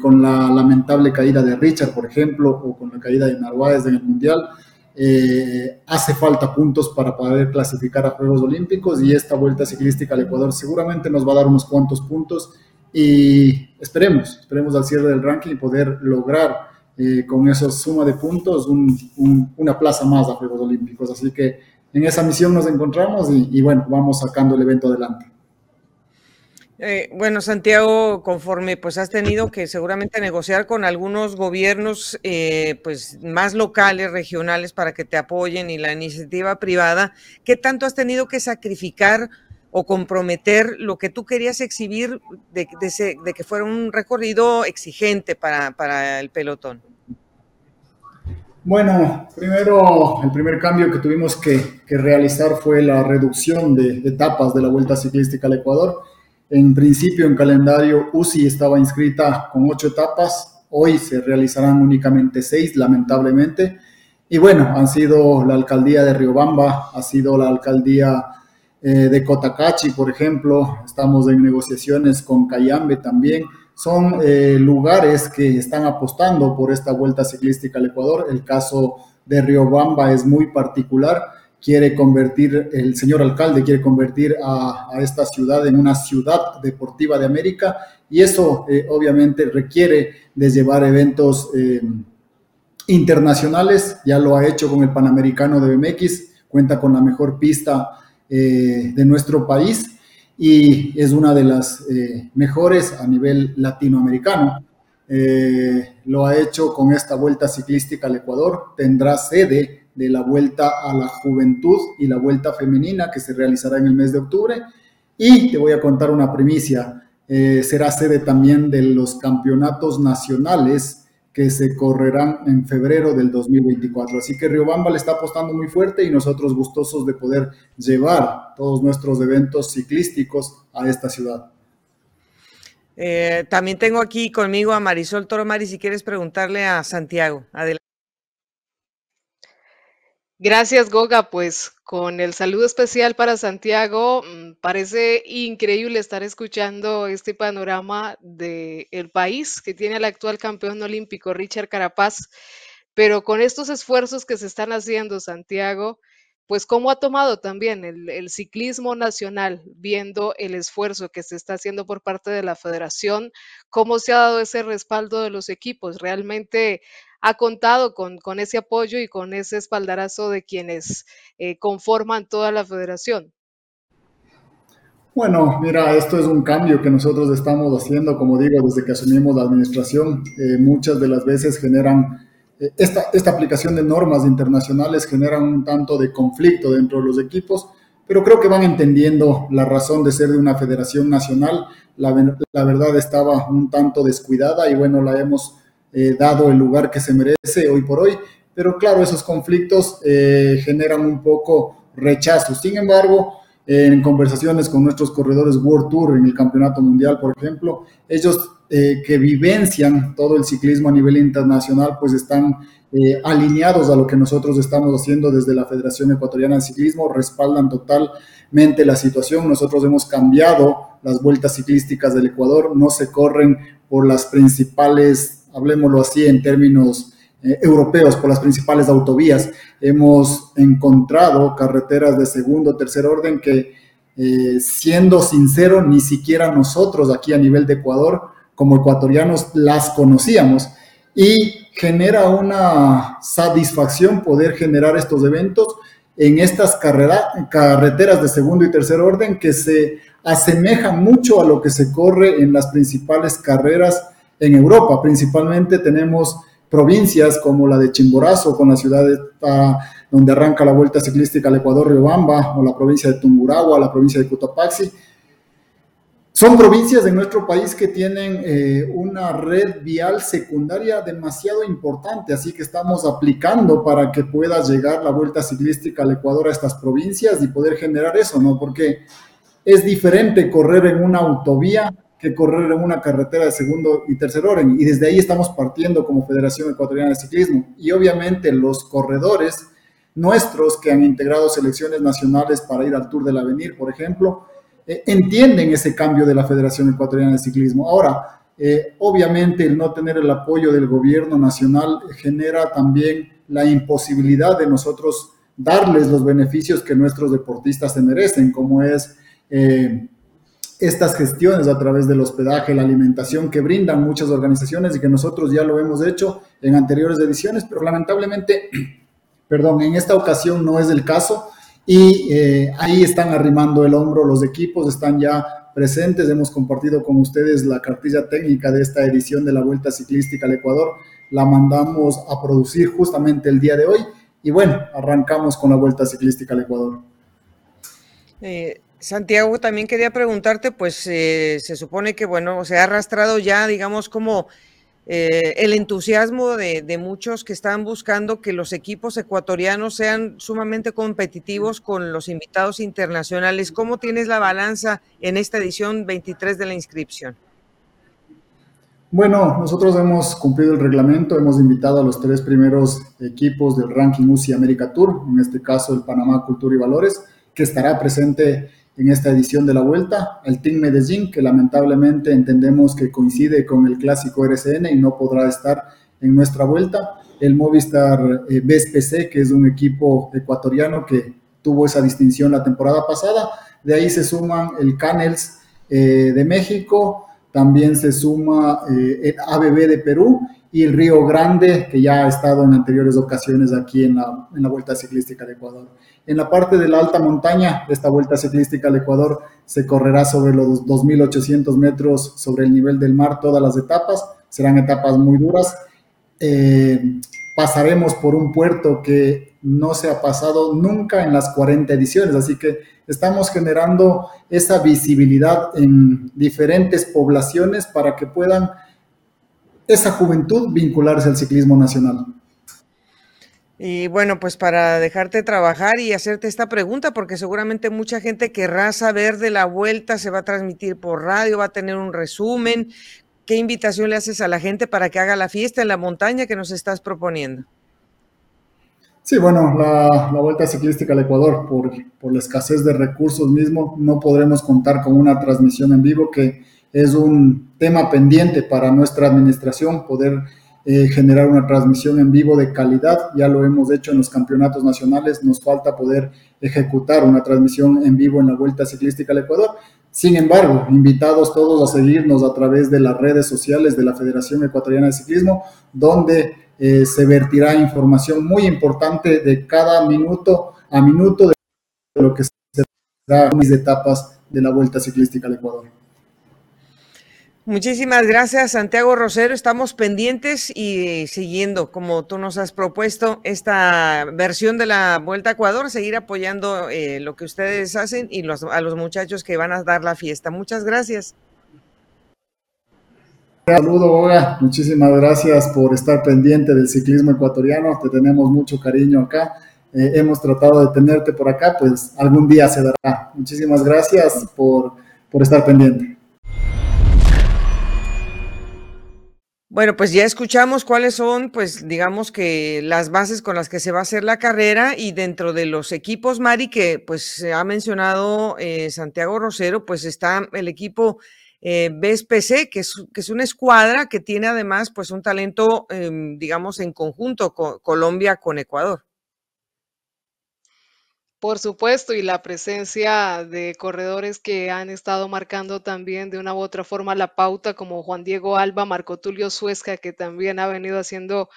con la lamentable caída de Richard, por ejemplo, o con la caída de Narváez en el Mundial, eh, hace falta puntos para poder clasificar a Juegos Olímpicos y esta vuelta ciclística al Ecuador seguramente nos va a dar unos cuantos puntos y esperemos, esperemos al cierre del ranking poder lograr eh, con esa suma de puntos una plaza más a Juegos Olímpicos. Así que en esa misión nos encontramos y bueno, vamos sacando el evento adelante. Eh, bueno, Santiago, conforme pues has tenido que seguramente negociar con algunos gobiernos eh, pues más locales, regionales para que te apoyen y la iniciativa privada, ¿qué tanto has tenido que sacrificar o comprometer lo que tú querías exhibir de, que fuera un recorrido exigente para, el pelotón? Bueno, primero, el primer cambio que tuvimos que, realizar fue la reducción de etapas de la Vuelta Ciclística al Ecuador en principio, en calendario UCI estaba inscrita con ocho etapas. Hoy se realizarán únicamente seis, lamentablemente. Y bueno, han sido la alcaldía de Riobamba, ha sido la alcaldía eh, de Cotacachi, por ejemplo. Estamos en negociaciones con Cayambe también. Son eh, lugares que están apostando por esta vuelta ciclística al Ecuador. El caso de Riobamba es muy particular quiere convertir, el señor alcalde quiere convertir a, esta ciudad en una ciudad deportiva de América y eso eh, obviamente requiere de llevar eventos eh, internacionales, ya lo ha hecho con el Panamericano de BMX, cuenta con la mejor pista eh, de nuestro país y es una de las mejores a nivel latinoamericano. lo ha hecho con esta vuelta ciclística al Ecuador, tendrá sede de la Vuelta a la Juventud y la Vuelta Femenina que se realizará en el mes de octubre. Y te voy a contar una primicia, eh, será sede también de los campeonatos nacionales que se correrán en febrero del 2024. Así que Riobamba le está apostando muy fuerte y nosotros gustosos de poder llevar todos nuestros eventos ciclísticos a esta ciudad. Eh, también tengo aquí conmigo a Marisol Toro Mari, si quieres preguntarle a Santiago. Adelante. Gracias, Goga. Pues con el saludo especial para Santiago, mm, parece increíble estar escuchando este panorama del país que tiene al actual campeón olímpico Richard Carapaz, pero con estos esfuerzos que se están haciendo, Santiago, pues cómo ha tomado también el, el ciclismo nacional, viendo el esfuerzo que se está haciendo por parte de la federación, cómo se ha dado ese respaldo de los equipos. Realmente ha contado con, ese apoyo y con ese espaldarazo de quienes eh, conforman toda la federación? Bueno, mira, esto es un cambio que nosotros estamos haciendo, como digo, desde que asumimos la administración. Eh, muchas de las veces generan, eh, esta, aplicación de normas internacionales generan un tanto de conflicto dentro de los equipos, pero creo que van entendiendo la razón de ser de una federación nacional. La verdad estaba un tanto descuidada y bueno, la hemos eh, dado el lugar que se merece hoy por hoy. Pero claro, esos conflictos eh, generan un poco rechazo. Sin embargo, en conversaciones con nuestros corredores World Tour en el Campeonato Mundial, por ejemplo, ellos eh, que vivencian todo el ciclismo a nivel internacional, pues están eh, alineados a lo que nosotros estamos haciendo desde la Federación Ecuatoriana de Ciclismo, respaldan totalmente la situación. Nosotros hemos cambiado las vueltas ciclísticas del Ecuador, no se corren por las principales, hablemoslo así en términos eh, europeos, por las principales autovías. Hemos encontrado carreteras de segundo, tercer orden que, eh, siendo sincero, ni siquiera nosotros aquí a nivel de Ecuador, como ecuatorianos, las conocíamos. Y genera una satisfacción poder generar estos eventos en estas carreteras de segundo y tercer orden que se asemejan mucho a lo que se corre en las principales carreras en Europa. Principalmente tenemos provincias como la de Chimborazo, con la ciudad donde arranca la vuelta ciclística al Ecuador, Riobamba, o la provincia de Tungurahua, la provincia de Cotopaxi. Son provincias de nuestro país que tienen eh, una red vial secundaria demasiado importante, así que estamos aplicando para que pueda llegar la vuelta ciclística al Ecuador a estas provincias y poder generar eso, ¿no? Porque es diferente correr en una autovía que correr en una carretera de segundo y tercer orden. Y desde ahí estamos partiendo como Federación Ecuatoriana de Ciclismo. Y obviamente los corredores nuestros que han integrado selecciones nacionales para ir al Tour del Avenir, por ejemplo, eh, entienden ese cambio de la Federación Ecuatoriana de Ciclismo. Ahora, eh, obviamente el no tener el apoyo del gobierno nacional genera también la imposibilidad de nosotros darles los beneficios que nuestros deportistas se merecen, como es... Eh, estas gestiones a través del hospedaje, la alimentación que brindan muchas organizaciones y que nosotros ya lo hemos hecho en anteriores ediciones, pero lamentablemente, perdón, en esta ocasión no es el caso y eh, ahí están arrimando el hombro los equipos, están ya presentes, hemos compartido con ustedes la cartilla técnica de esta edición de la Vuelta Ciclística al Ecuador, la mandamos a producir justamente el día de hoy y bueno, arrancamos con la Vuelta Ciclística al Ecuador. Eh, Santiago, también quería preguntarte, pues eh, se supone que, bueno, se ha arrastrado ya, digamos, como eh, el entusiasmo de, muchos que están buscando que los equipos ecuatorianos sean sumamente competitivos con los invitados internacionales. ¿Cómo tienes la balanza en esta edición 23 de la inscripción? Bueno, nosotros hemos cumplido el reglamento, hemos invitado a los tres primeros equipos del ranking UCI América Tour, en este caso el Panamá Cultura y Valores, que estará presente en esta edición de la vuelta, el Team Medellín, que lamentablemente entendemos que coincide con el clásico RCN y no podrá estar en nuestra vuelta, el Movistar eh, BSPC, que es un equipo ecuatoriano que tuvo esa distinción la temporada pasada, de ahí se suman el Canels eh, de México, también se suma eh, el ABB de Perú y el Río Grande, que ya ha estado en anteriores ocasiones aquí en la, en la Vuelta Ciclística de Ecuador. En la parte de la alta montaña, esta Vuelta Ciclística al Ecuador se correrá sobre los 2.800 metros sobre el nivel del mar todas las etapas, serán etapas muy duras. Eh, pasaremos por un puerto que no se ha pasado nunca en las 40 ediciones, así que estamos generando esa visibilidad en diferentes poblaciones para que puedan esa juventud vincularse al ciclismo nacional. Y bueno, pues para dejarte trabajar y hacerte esta pregunta, porque seguramente mucha gente querrá saber de la vuelta, se va a transmitir por radio, va a tener un resumen. ¿Qué invitación le haces a la gente para que haga la fiesta en la montaña que nos estás proponiendo? Sí, bueno, la, Vuelta Ciclística al Ecuador, por, por, la escasez de recursos mismo, no podremos contar con una transmisión en vivo que es un tema pendiente para nuestra administración, poder eh, generar una transmisión en vivo de calidad. Ya lo hemos hecho en los campeonatos nacionales, nos falta poder ejecutar una transmisión en vivo en la Vuelta Ciclística al Ecuador. Sin embargo, invitados todos a seguirnos a través de las redes sociales de la Federación Ecuatoriana de Ciclismo, donde eh, se vertirá información muy importante de cada minuto a minuto de lo que será mis etapas de la Vuelta Ciclística al Ecuador. Muchísimas gracias, Santiago Rosero. Estamos pendientes y siguiendo, como tú nos has propuesto, esta versión de la Vuelta a Ecuador, seguir apoyando eh, lo que ustedes hacen y a los muchachos que van a dar la fiesta. Muchas gracias. Saludo, Olga. Muchísimas gracias por estar pendiente del ciclismo ecuatoriano. Te tenemos mucho cariño acá eh, hemos tratado de tenerte por acá, pues algún día se dará. Muchísimas gracias por, por estar pendiente. Bueno, pues ya escuchamos cuáles son, pues digamos que las bases con las que se va a hacer la carrera y dentro de los equipos, Mari, que pues se ha mencionado eh, Santiago Rosero, pues está el equipo eh, BSPC, que es, que es una escuadra que tiene además pues un talento, em, digamos, en conjunto con Colombia con Ecuador. Por supuesto, y la presencia de corredores que han estado marcando también de una u otra forma la pauta, como Juan Diego Alba, Marco Tulio Suesca, que también ha venido haciendo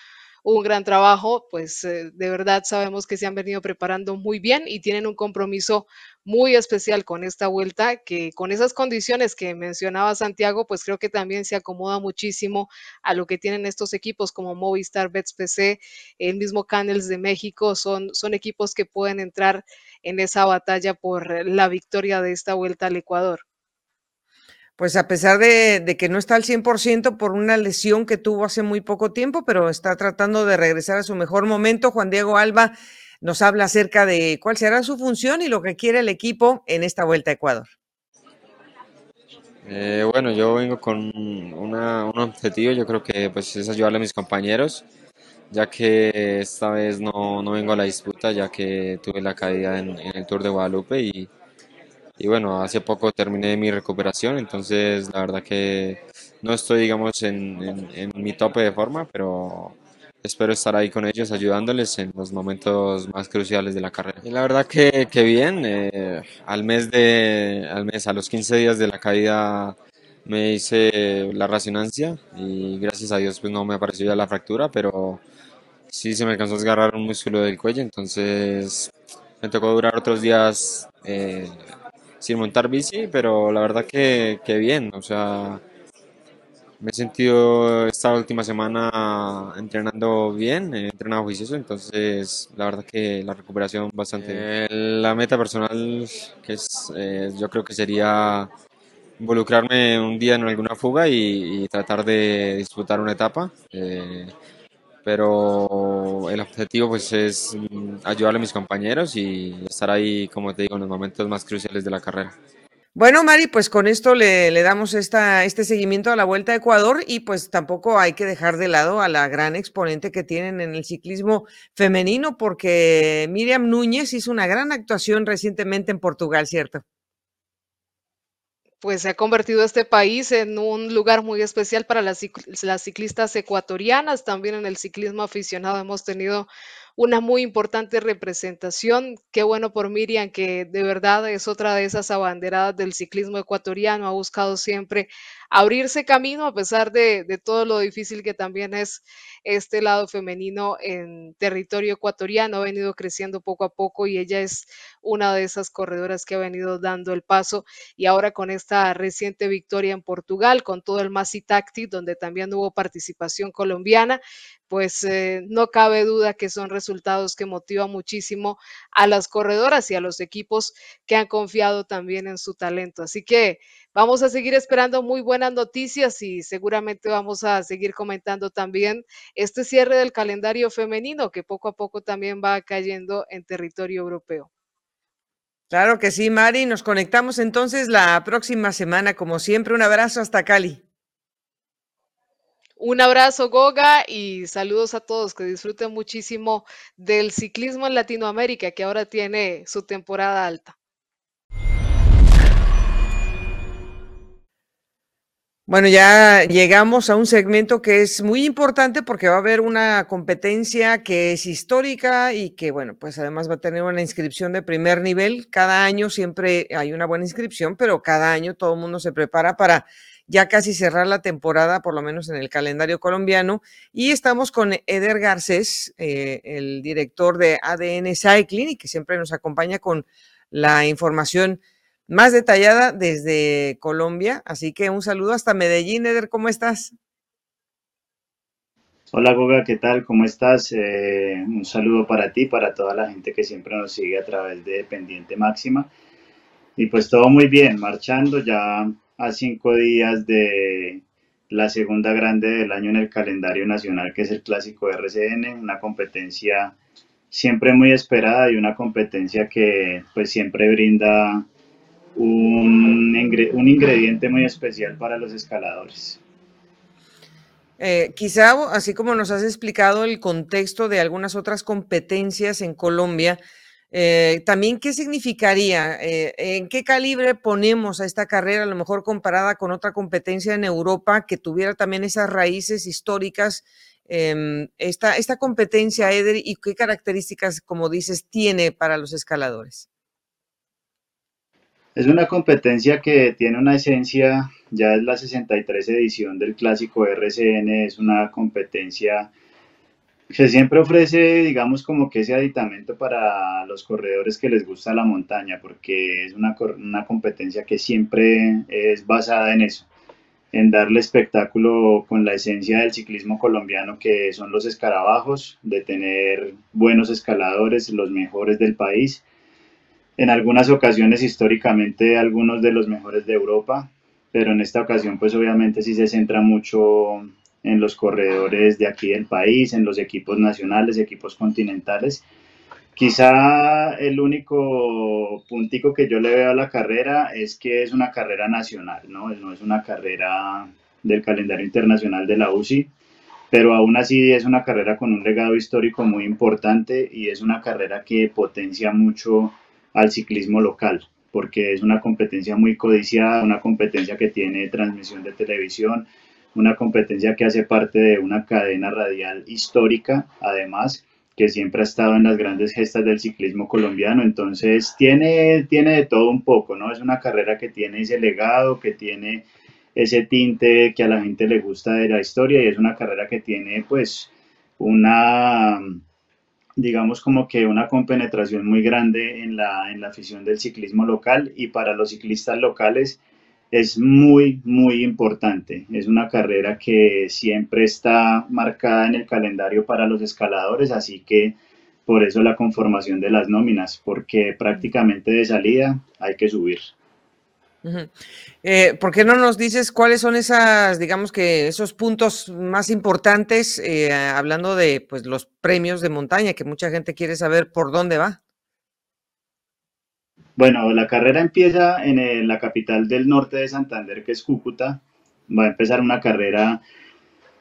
un gran trabajo, pues eh, de verdad sabemos que se han venido preparando muy bien y tienen un compromiso muy especial con esta vuelta, que con esas condiciones que mencionaba Santiago, pues creo que también se acomoda muchísimo a lo que tienen estos equipos como Movistar, Bets PC, el mismo Canels de México, son, son equipos que pueden entrar en esa batalla por la victoria de esta vuelta al Ecuador pues a pesar de, que no está al 100% por una lesión que tuvo hace muy poco tiempo, pero está tratando de regresar a su mejor momento. Juan Diego Alba nos habla acerca de cuál será su función y lo que quiere el equipo en esta vuelta a Ecuador. Eh, bueno, yo vengo con un objetivo, yo creo que pues, es ayudarle a mis compañeros, ya que esta vez no, vengo a la disputa, ya que tuve la caída en el Tour de Guadalupe y y bueno, hace poco terminé mi recuperación, entonces la verdad que no estoy, digamos, en, mi tope de forma, pero espero estar ahí con ellos ayudándoles en los momentos más cruciales de la carrera. Y la verdad que, que bien, eh, al mes de, al mes, a los 15 días de la caída me hice la resonancia y gracias a Dios pues no me apareció ya la fractura, pero sí se me alcanzó a desgarrar un músculo del cuello, entonces me tocó durar otros días eh, sin montar bici, pero la verdad que, que bien, o sea, me he sentido esta última semana entrenando bien, he entrenado juicioso, entonces la verdad que la recuperación bastante eh, la meta personal, que es, eh, yo creo que sería involucrarme un día en alguna fuga y, tratar de disputar una etapa. Eh, pero el objetivo pues es ayudar a mis compañeros y estar ahí, como te digo, en los momentos más cruciales de la carrera. Bueno, Mari, pues con esto le, damos esta, este seguimiento a la Vuelta a Ecuador y pues tampoco hay que dejar de lado a la gran exponente que tienen en el ciclismo femenino porque Miriam Núñez hizo una gran actuación recientemente en Portugal, ¿cierto? Pues se ha convertido este país en un lugar muy especial para las, las, ciclistas ecuatorianas. También en el ciclismo aficionado hemos tenido una muy importante representación. Qué bueno por Miriam, que de verdad es otra de esas abanderadas del ciclismo ecuatoriano. Ha buscado siempre abrirse camino a pesar de, de todo lo difícil que también es este lado femenino en territorio ecuatoriano ha venido creciendo poco a poco y ella es una de esas corredoras que ha venido dando el paso y ahora con esta reciente victoria en Portugal, con todo el Masi Tacti, donde también hubo participación colombiana, pues eh, no cabe duda que son resultados que motivan muchísimo a las corredoras y a los equipos que han confiado también en su talento. Así que vamos a seguir esperando muy buenas noticias y seguramente vamos a seguir comentando también este cierre del calendario femenino que poco a poco también va cayendo en territorio europeo. Claro que sí, Mari. Nos conectamos entonces la próxima semana, como siempre. Un abrazo hasta Cali. Un abrazo, Goga, y saludos a todos. Que disfruten muchísimo del ciclismo en Latinoamérica, que ahora tiene su temporada alta. Bueno, ya llegamos a un segmento que es muy importante porque va a haber una competencia que es histórica y que, bueno, pues además va a tener una inscripción de primer nivel. Cada año siempre hay una buena inscripción, pero cada año todo el mundo se prepara para ya casi cerrar la temporada, por lo menos en el calendario colombiano. Y estamos con Eder Garcés, eh, el director de ADN Cycling, y que siempre nos acompaña con la información más detallada desde Colombia. Así que un saludo hasta Medellín, Eder, ¿cómo estás? Hola Goga, ¿qué tal? ¿Cómo estás? Eh, un saludo para ti, para toda la gente que siempre nos sigue a través de Pendiente Máxima. Y pues todo muy bien, marchando ya a cinco días de la segunda grande del año en el calendario nacional, que es el clásico RCN, una competencia siempre muy esperada y una competencia que pues siempre brinda un, un ingrediente muy especial para los escaladores. Eh, quizá, así como nos has explicado el contexto de algunas otras competencias en Colombia, eh, también qué significaría, eh, en qué calibre ponemos a esta carrera, a lo mejor comparada con otra competencia en Europa que tuviera también esas raíces históricas, em, esta, esta competencia, Eder, y qué características, como dices, tiene para los escaladores. Es una competencia que tiene una esencia, ya es la 63 edición del clásico RCN, es una competencia que siempre ofrece, digamos, como que ese aditamento para los corredores que les gusta la montaña, porque es una, una competencia que siempre es basada en eso, en darle espectáculo con la esencia del ciclismo colombiano, que son los escarabajos, de tener buenos escaladores, los mejores del país en algunas ocasiones históricamente algunos de los mejores de Europa, pero en esta ocasión pues obviamente sí se centra mucho en los corredores de aquí del país, en los equipos nacionales, equipos continentales. Quizá el único puntico que yo le veo a la carrera es que es una carrera nacional, ¿no? No es una carrera del calendario internacional de la UCI, pero aún así es una carrera con un legado histórico muy importante y es una carrera que potencia mucho al ciclismo local, porque es una competencia muy codiciada, una competencia que tiene transmisión de televisión, una competencia que hace parte de una cadena radial histórica, además, que siempre ha estado en las grandes gestas del ciclismo colombiano, entonces tiene, tiene de todo un poco, ¿no? Es una carrera que tiene ese legado, que tiene ese tinte que a la gente le gusta de la historia y es una carrera que tiene pues una digamos como que una compenetración muy grande en la, en la afición del ciclismo local y para los ciclistas locales es muy, muy importante. Es una carrera que siempre está marcada en el calendario para los escaladores, así que por eso la conformación de las nóminas, porque prácticamente de salida hay que subir. Eh, ¿Por qué no nos dices cuáles son esas, digamos que esos puntos más importantes, eh, hablando de pues, los premios de montaña, que mucha gente quiere saber por dónde va? Bueno, la carrera empieza en la capital del norte de Santander, que es Cúcuta. Va a empezar una carrera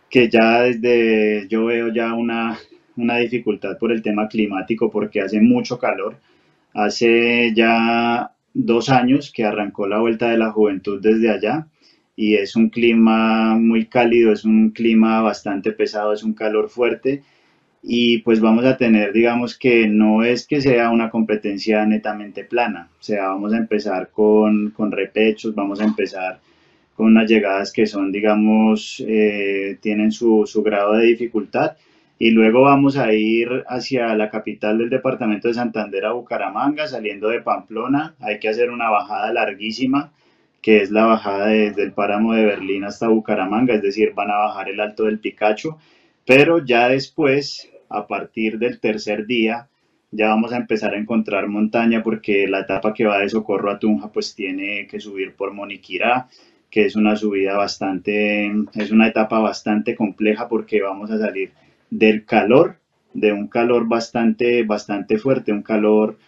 que ya desde yo veo ya una, una dificultad por el tema climático, porque hace mucho calor. Hace ya dos años que arrancó la Vuelta de la Juventud desde allá y es un clima muy cálido, es un clima bastante pesado, es un calor fuerte y pues vamos a tener, digamos que no es que sea una competencia netamente plana, o sea, vamos a empezar con, con repechos, vamos a empezar con unas llegadas que son, digamos, eh, tienen su, su grado de dificultad y luego vamos a ir hacia la capital del departamento de Santander, a Bucaramanga, saliendo de Pamplona. Hay que hacer una bajada larguísima, que es la bajada desde el páramo de Berlín hasta Bucaramanga, es decir, van a bajar el alto del Picacho, pero ya después, a partir del tercer día, ya vamos a empezar a encontrar montaña porque la etapa que va de Socorro a Tunja pues tiene que subir por Moniquirá, que es una subida bastante, es una etapa bastante compleja porque vamos a salir del calor, de un calor bastante, bastante fuerte, un calor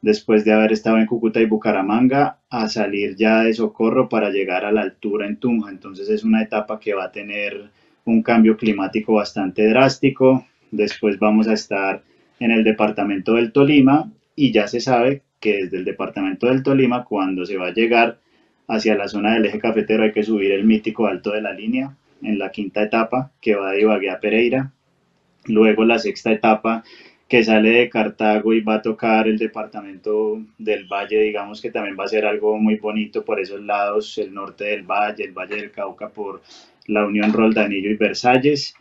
después de haber estado en Cúcuta y Bucaramanga, a salir ya de Socorro para llegar a la altura en Tunja. Entonces es una etapa que va a tener un cambio climático bastante drástico. Después vamos a estar en el departamento del Tolima y ya se sabe que desde el departamento del Tolima, cuando se va a llegar hacia la zona del eje cafetero, hay que subir el mítico alto de la línea en la quinta etapa que va de Ibagué a Pereira. Luego la sexta etapa que sale de Cartago y va a tocar el departamento del Valle, digamos que también va a ser algo muy bonito por esos lados, el norte del Valle, el Valle del Cauca por la Unión Roldanillo y Versalles.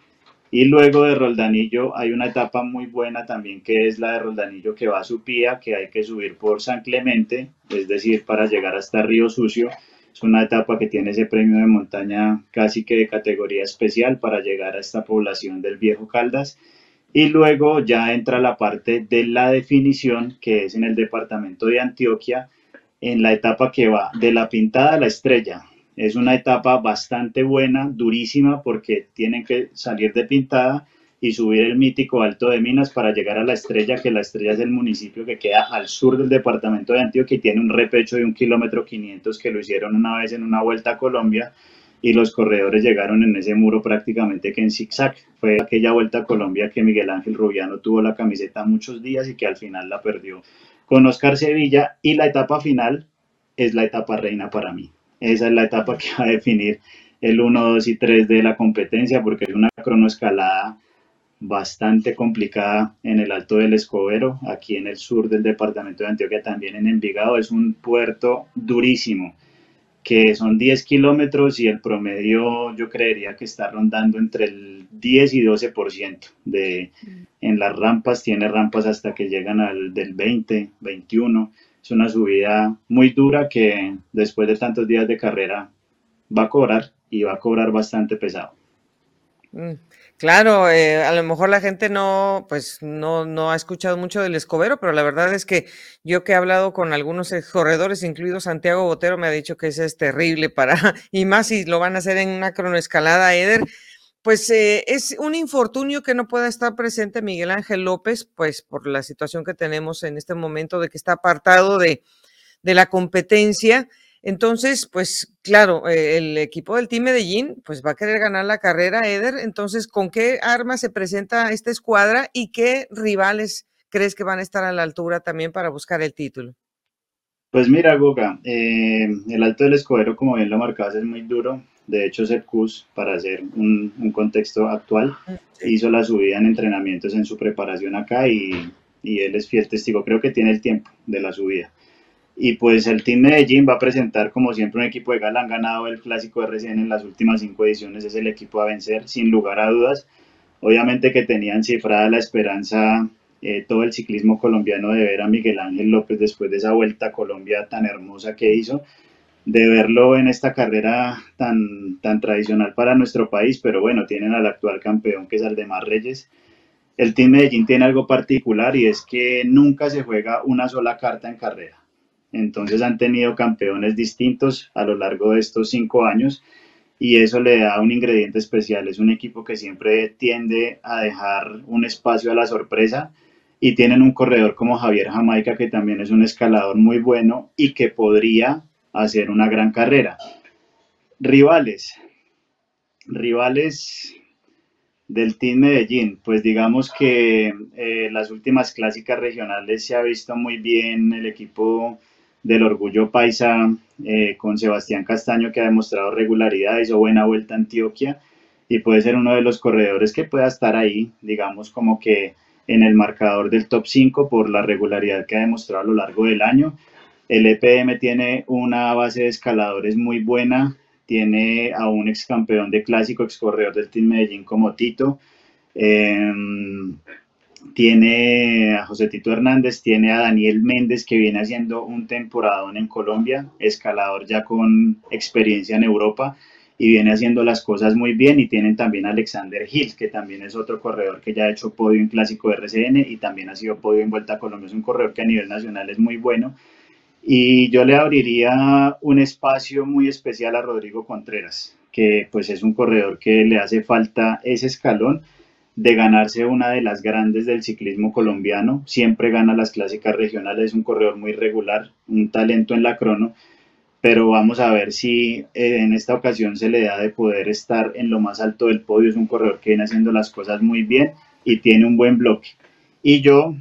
Y luego de Roldanillo hay una etapa muy buena también que es la de Roldanillo que va a Supía, que hay que subir por San Clemente, es decir, para llegar hasta Río Sucio. Es una etapa que tiene ese premio de montaña casi que de categoría especial para llegar a esta población del Viejo Caldas. Y luego ya entra la parte de la definición, que es en el departamento de Antioquia, en la etapa que va de la pintada a la estrella. Es una etapa bastante buena, durísima, porque tienen que salir de pintada y subir el mítico Alto de Minas para llegar a la estrella, que la estrella es el municipio que queda al sur del departamento de Antioquia y tiene un repecho de un kilómetro 500 que lo hicieron una vez en una vuelta a Colombia y los corredores llegaron en ese muro prácticamente que en zigzag. Fue aquella vuelta a Colombia que Miguel Ángel Rubiano tuvo la camiseta muchos días y que al final la perdió con Oscar Sevilla y la etapa final es la etapa reina para mí. Esa es la etapa que va a definir el 1, 2 y 3 de la competencia porque es una cronoescalada bastante complicada en el Alto del Escobero, aquí en el sur del departamento de Antioquia, también en Envigado. Es un puerto durísimo, que son 10 kilómetros y el promedio yo creería que está rondando entre el 10 y 12% de, en las rampas, tiene rampas hasta que llegan al del 20, 21. Es una subida muy dura que después de tantos días de carrera va a cobrar y va a cobrar bastante pesado. Mm. Claro, eh, a lo mejor la gente no, pues no, no ha escuchado mucho del escobero, pero la verdad es que yo que he hablado con algunos corredores, incluido Santiago Botero, me ha dicho que ese es terrible para, y más si lo van a hacer en una cronoescalada, Eder, pues eh, es un infortunio que no pueda estar presente Miguel Ángel López, pues por la situación que tenemos en este momento de que está apartado de, de la competencia. Entonces, pues claro, eh, el equipo del Team Medellín pues va a querer ganar la carrera, Eder. Entonces, ¿con qué armas se presenta esta escuadra y qué rivales crees que van a estar a la altura también para buscar el título? Pues mira, Goga, eh, el Alto del Escobero, como bien lo marcabas, es muy duro. De hecho, Sepkus, para hacer un, un, contexto actual, mm, hizo la subida en entrenamientos en su preparación acá y, y él es fiel testigo. Creo que tiene el tiempo de la subida. Y pues el Team Medellín va a presentar como siempre un equipo de gala. Han ganado el clásico RCN en las últimas cinco ediciones. Es el equipo a vencer, sin lugar a dudas. Obviamente que tenían cifrada la esperanza eh, todo el ciclismo colombiano de ver a Miguel Ángel López después de esa vuelta a Colombia tan hermosa que hizo. De verlo en esta carrera tan, tan tradicional para nuestro país. Pero bueno, tienen al actual campeón que es Aldemar Reyes. El Team Medellín tiene algo particular y es que nunca se juega una sola carta en carrera entonces han tenido campeones distintos a lo largo de estos cinco años y eso le da un ingrediente especial. Es un equipo que siempre tiende a dejar un espacio a la sorpresa y tienen un corredor como Javier Jamaica que también es un escalador muy bueno y que podría hacer una gran carrera. Rivales. Rivales del Team Medellín, pues digamos que eh, las últimas clásicas regionales se ha visto muy bien el equipo del orgullo paisa eh, con Sebastián Castaño que ha demostrado regularidad, hizo buena vuelta a Antioquia y puede ser uno de los corredores que pueda estar ahí, digamos como que en el marcador del top 5 por la regularidad que ha demostrado a lo largo del año. El EPM tiene una base de escaladores muy buena, tiene a un ex campeón de clásico, ex corredor del Team Medellín como Tito. Eh, tiene a José Tito Hernández, tiene a Daniel Méndez que viene haciendo un temporadón en Colombia, escalador ya con experiencia en Europa y viene haciendo las cosas muy bien. Y tienen también a Alexander Hill que también es otro corredor que ya ha hecho podio en Clásico de RCN y también ha sido podio en Vuelta a Colombia, es un corredor que a nivel nacional es muy bueno. Y yo le abriría un espacio muy especial a Rodrigo Contreras que pues es un corredor que le hace falta ese escalón de ganarse una de las grandes del ciclismo colombiano. Siempre gana las clásicas regionales, es un corredor muy regular, un talento en la crono, pero vamos a ver si eh, en esta ocasión se le da de poder estar en lo más alto del podio. Es un corredor que viene haciendo las cosas muy bien y tiene un buen bloque. Y yo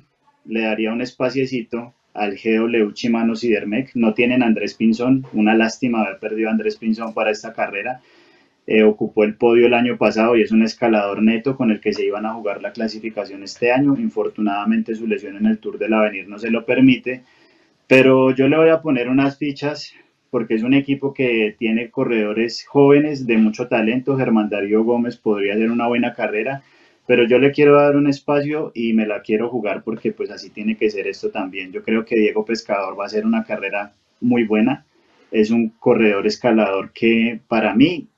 le daría un espaciecito al GW Chimano Sidermec. No tienen Andrés Pinzón, una lástima haber perdido a Andrés Pinzón para esta carrera eh, ocupó el podio el año pasado y es un escalador neto con el que se iban a jugar la clasificación este año. Infortunadamente su lesión en el Tour del Avenir no se lo permite, pero yo le voy a poner unas fichas porque es un equipo que tiene corredores jóvenes de mucho talento. Germán Darío Gómez podría hacer una buena carrera, pero yo le quiero dar un espacio y me la quiero jugar porque pues así tiene que ser esto también. Yo creo que Diego Pescador va a hacer una carrera muy buena. Es un corredor escalador que para mí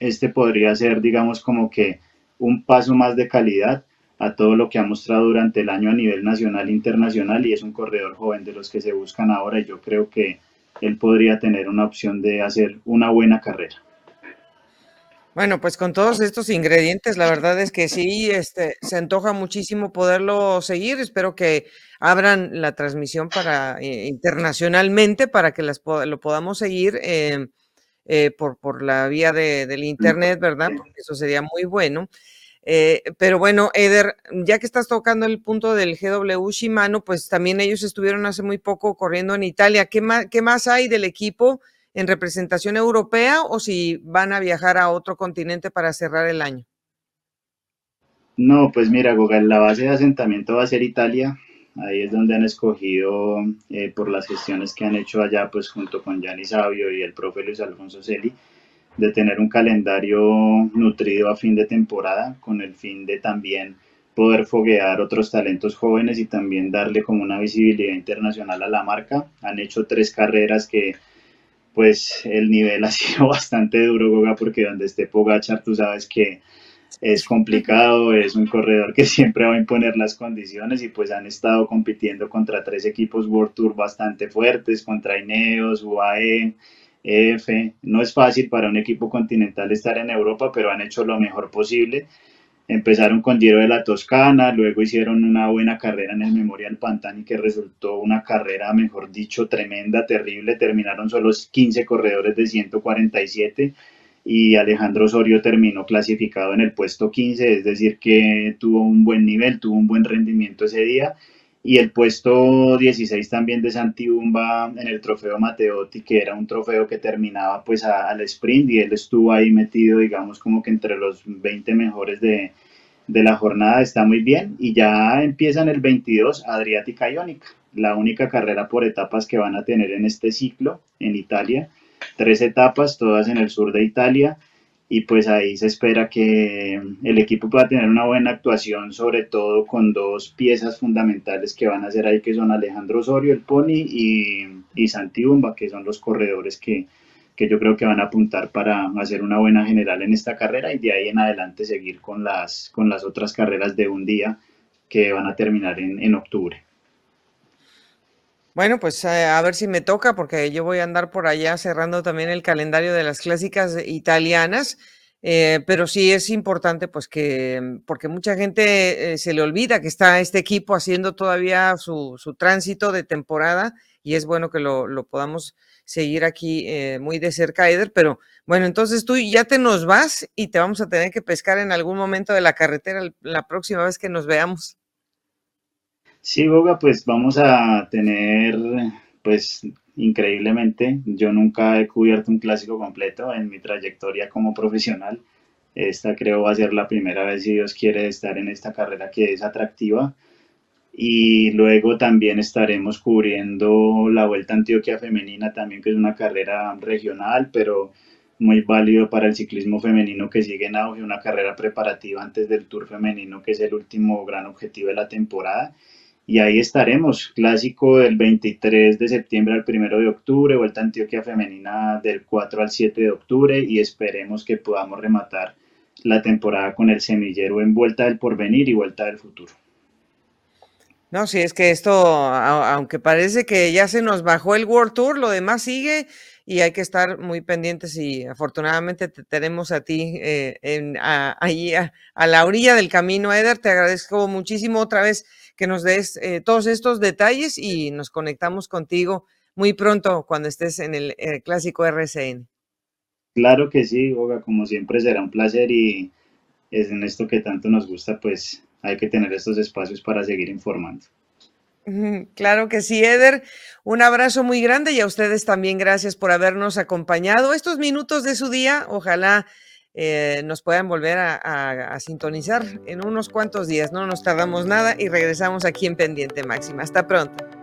este podría ser, digamos, como que un paso más de calidad a todo lo que ha mostrado durante el año a nivel nacional e internacional y es un corredor joven de los que se buscan ahora y yo creo que él podría tener una opción de hacer una buena carrera. Bueno, pues con todos estos ingredientes, la verdad es que sí, este, se antoja muchísimo poderlo seguir. Espero que abran la transmisión para eh, internacionalmente para que las, lo podamos seguir eh, eh, por, por la vía de, del internet, ¿verdad? Porque eso sería muy bueno. pero bueno, Eder, ya que estás tocando el punto del GW Shimano, pues también ellos estuvieron hace muy poco corriendo en Italia. ¿Qué más, qué más hay del equipo? en representación europea o si van a viajar a otro continente para cerrar el año? No, pues mira, Google, la base de asentamiento va a ser Italia. Ahí es donde han escogido eh, por las gestiones que han hecho allá, pues junto con Gianni Sabio y el profe Luis Alfonso Celi, de tener un calendario nutrido a fin de temporada, con el fin de también poder foguear otros talentos jóvenes y también darle como una visibilidad internacional a la marca. Han hecho tres carreras que pues el nivel ha sido bastante duro, Goga, porque donde esté Pogachar tú sabes que es complicado, es un corredor que siempre va a imponer las condiciones y pues han estado compitiendo contra tres equipos World Tour bastante fuertes, contra Ineos, UAE, EF. No es fácil para un equipo continental estar en Europa, pero han hecho lo mejor posible Empezaron con Giro de la Toscana, luego hicieron una buena carrera en el Memorial Pantani que resultó una carrera, mejor dicho, tremenda, terrible. Terminaron solo 15 corredores de 147 y Alejandro Osorio terminó clasificado en el puesto 15, es decir, que tuvo un buen nivel, tuvo un buen rendimiento ese día. Y el puesto 16 también de Santibumba en el trofeo Mateotti, que era un trofeo que terminaba pues al sprint y él estuvo ahí metido, digamos, como que entre los 20 mejores de, de la jornada está muy bien y ya empiezan el 22 Adriática Iónica, la única carrera por etapas que van a tener en este ciclo en Italia. Tres etapas, todas en el sur de Italia y pues ahí se espera que el equipo pueda tener una buena actuación, sobre todo con dos piezas fundamentales que van a ser ahí, que son Alejandro Osorio, el Pony, y, y Santi Bumba, que son los corredores que, que yo creo que van a apuntar para hacer una buena general en esta carrera y de ahí en adelante seguir con las, con las otras carreras de un día que van a terminar en, en octubre. Bueno, pues eh, a ver si me toca, porque yo voy a andar por allá cerrando también el calendario de las clásicas italianas. Eh, pero sí es importante, pues que, porque mucha gente eh, se le olvida que está este equipo haciendo todavía su, su tránsito de temporada y es bueno que lo, lo podamos seguir aquí eh, muy de cerca, Eder, pero bueno, entonces tú ya te nos vas y te vamos a tener que pescar en algún momento de la carretera la próxima vez que nos veamos. Sí, Boga, pues vamos a tener, pues increíblemente, yo nunca he cubierto un clásico completo en mi trayectoria como profesional. Esta creo va a ser la primera vez, si Dios quiere, estar en esta carrera que es atractiva y luego también estaremos cubriendo la Vuelta Antioquia Femenina también, que es una carrera regional, pero muy válido para el ciclismo femenino que sigue en auge, una carrera preparativa antes del Tour femenino, que es el último gran objetivo de la temporada. Y ahí estaremos, clásico del 23 de septiembre al 1 de octubre, Vuelta a Antioquia Femenina del 4 al 7 de octubre y esperemos que podamos rematar la temporada con el semillero en Vuelta del Porvenir y Vuelta del Futuro. No, sí, es que esto, aunque parece que ya se nos bajó el World Tour, lo demás sigue y hay que estar muy pendientes y afortunadamente te tenemos a ti eh, en, ahí a, la orilla del camino, Eder. Te agradezco muchísimo otra vez que nos des eh, todos estos detalles y nos conectamos contigo muy pronto cuando estés en el, el clásico RCN. Claro que sí, Boga, como siempre será un placer y es en esto que tanto nos gusta, pues hay que tener estos espacios para seguir informando. Claro que sí, Eder. Un abrazo muy grande y a ustedes también gracias por habernos acompañado estos minutos de su día. Ojalá eh, nos puedan volver a, sintonizar en unos cuantos días. No nos tardamos nada y regresamos aquí en Pendiente Máxima. Hasta pronto.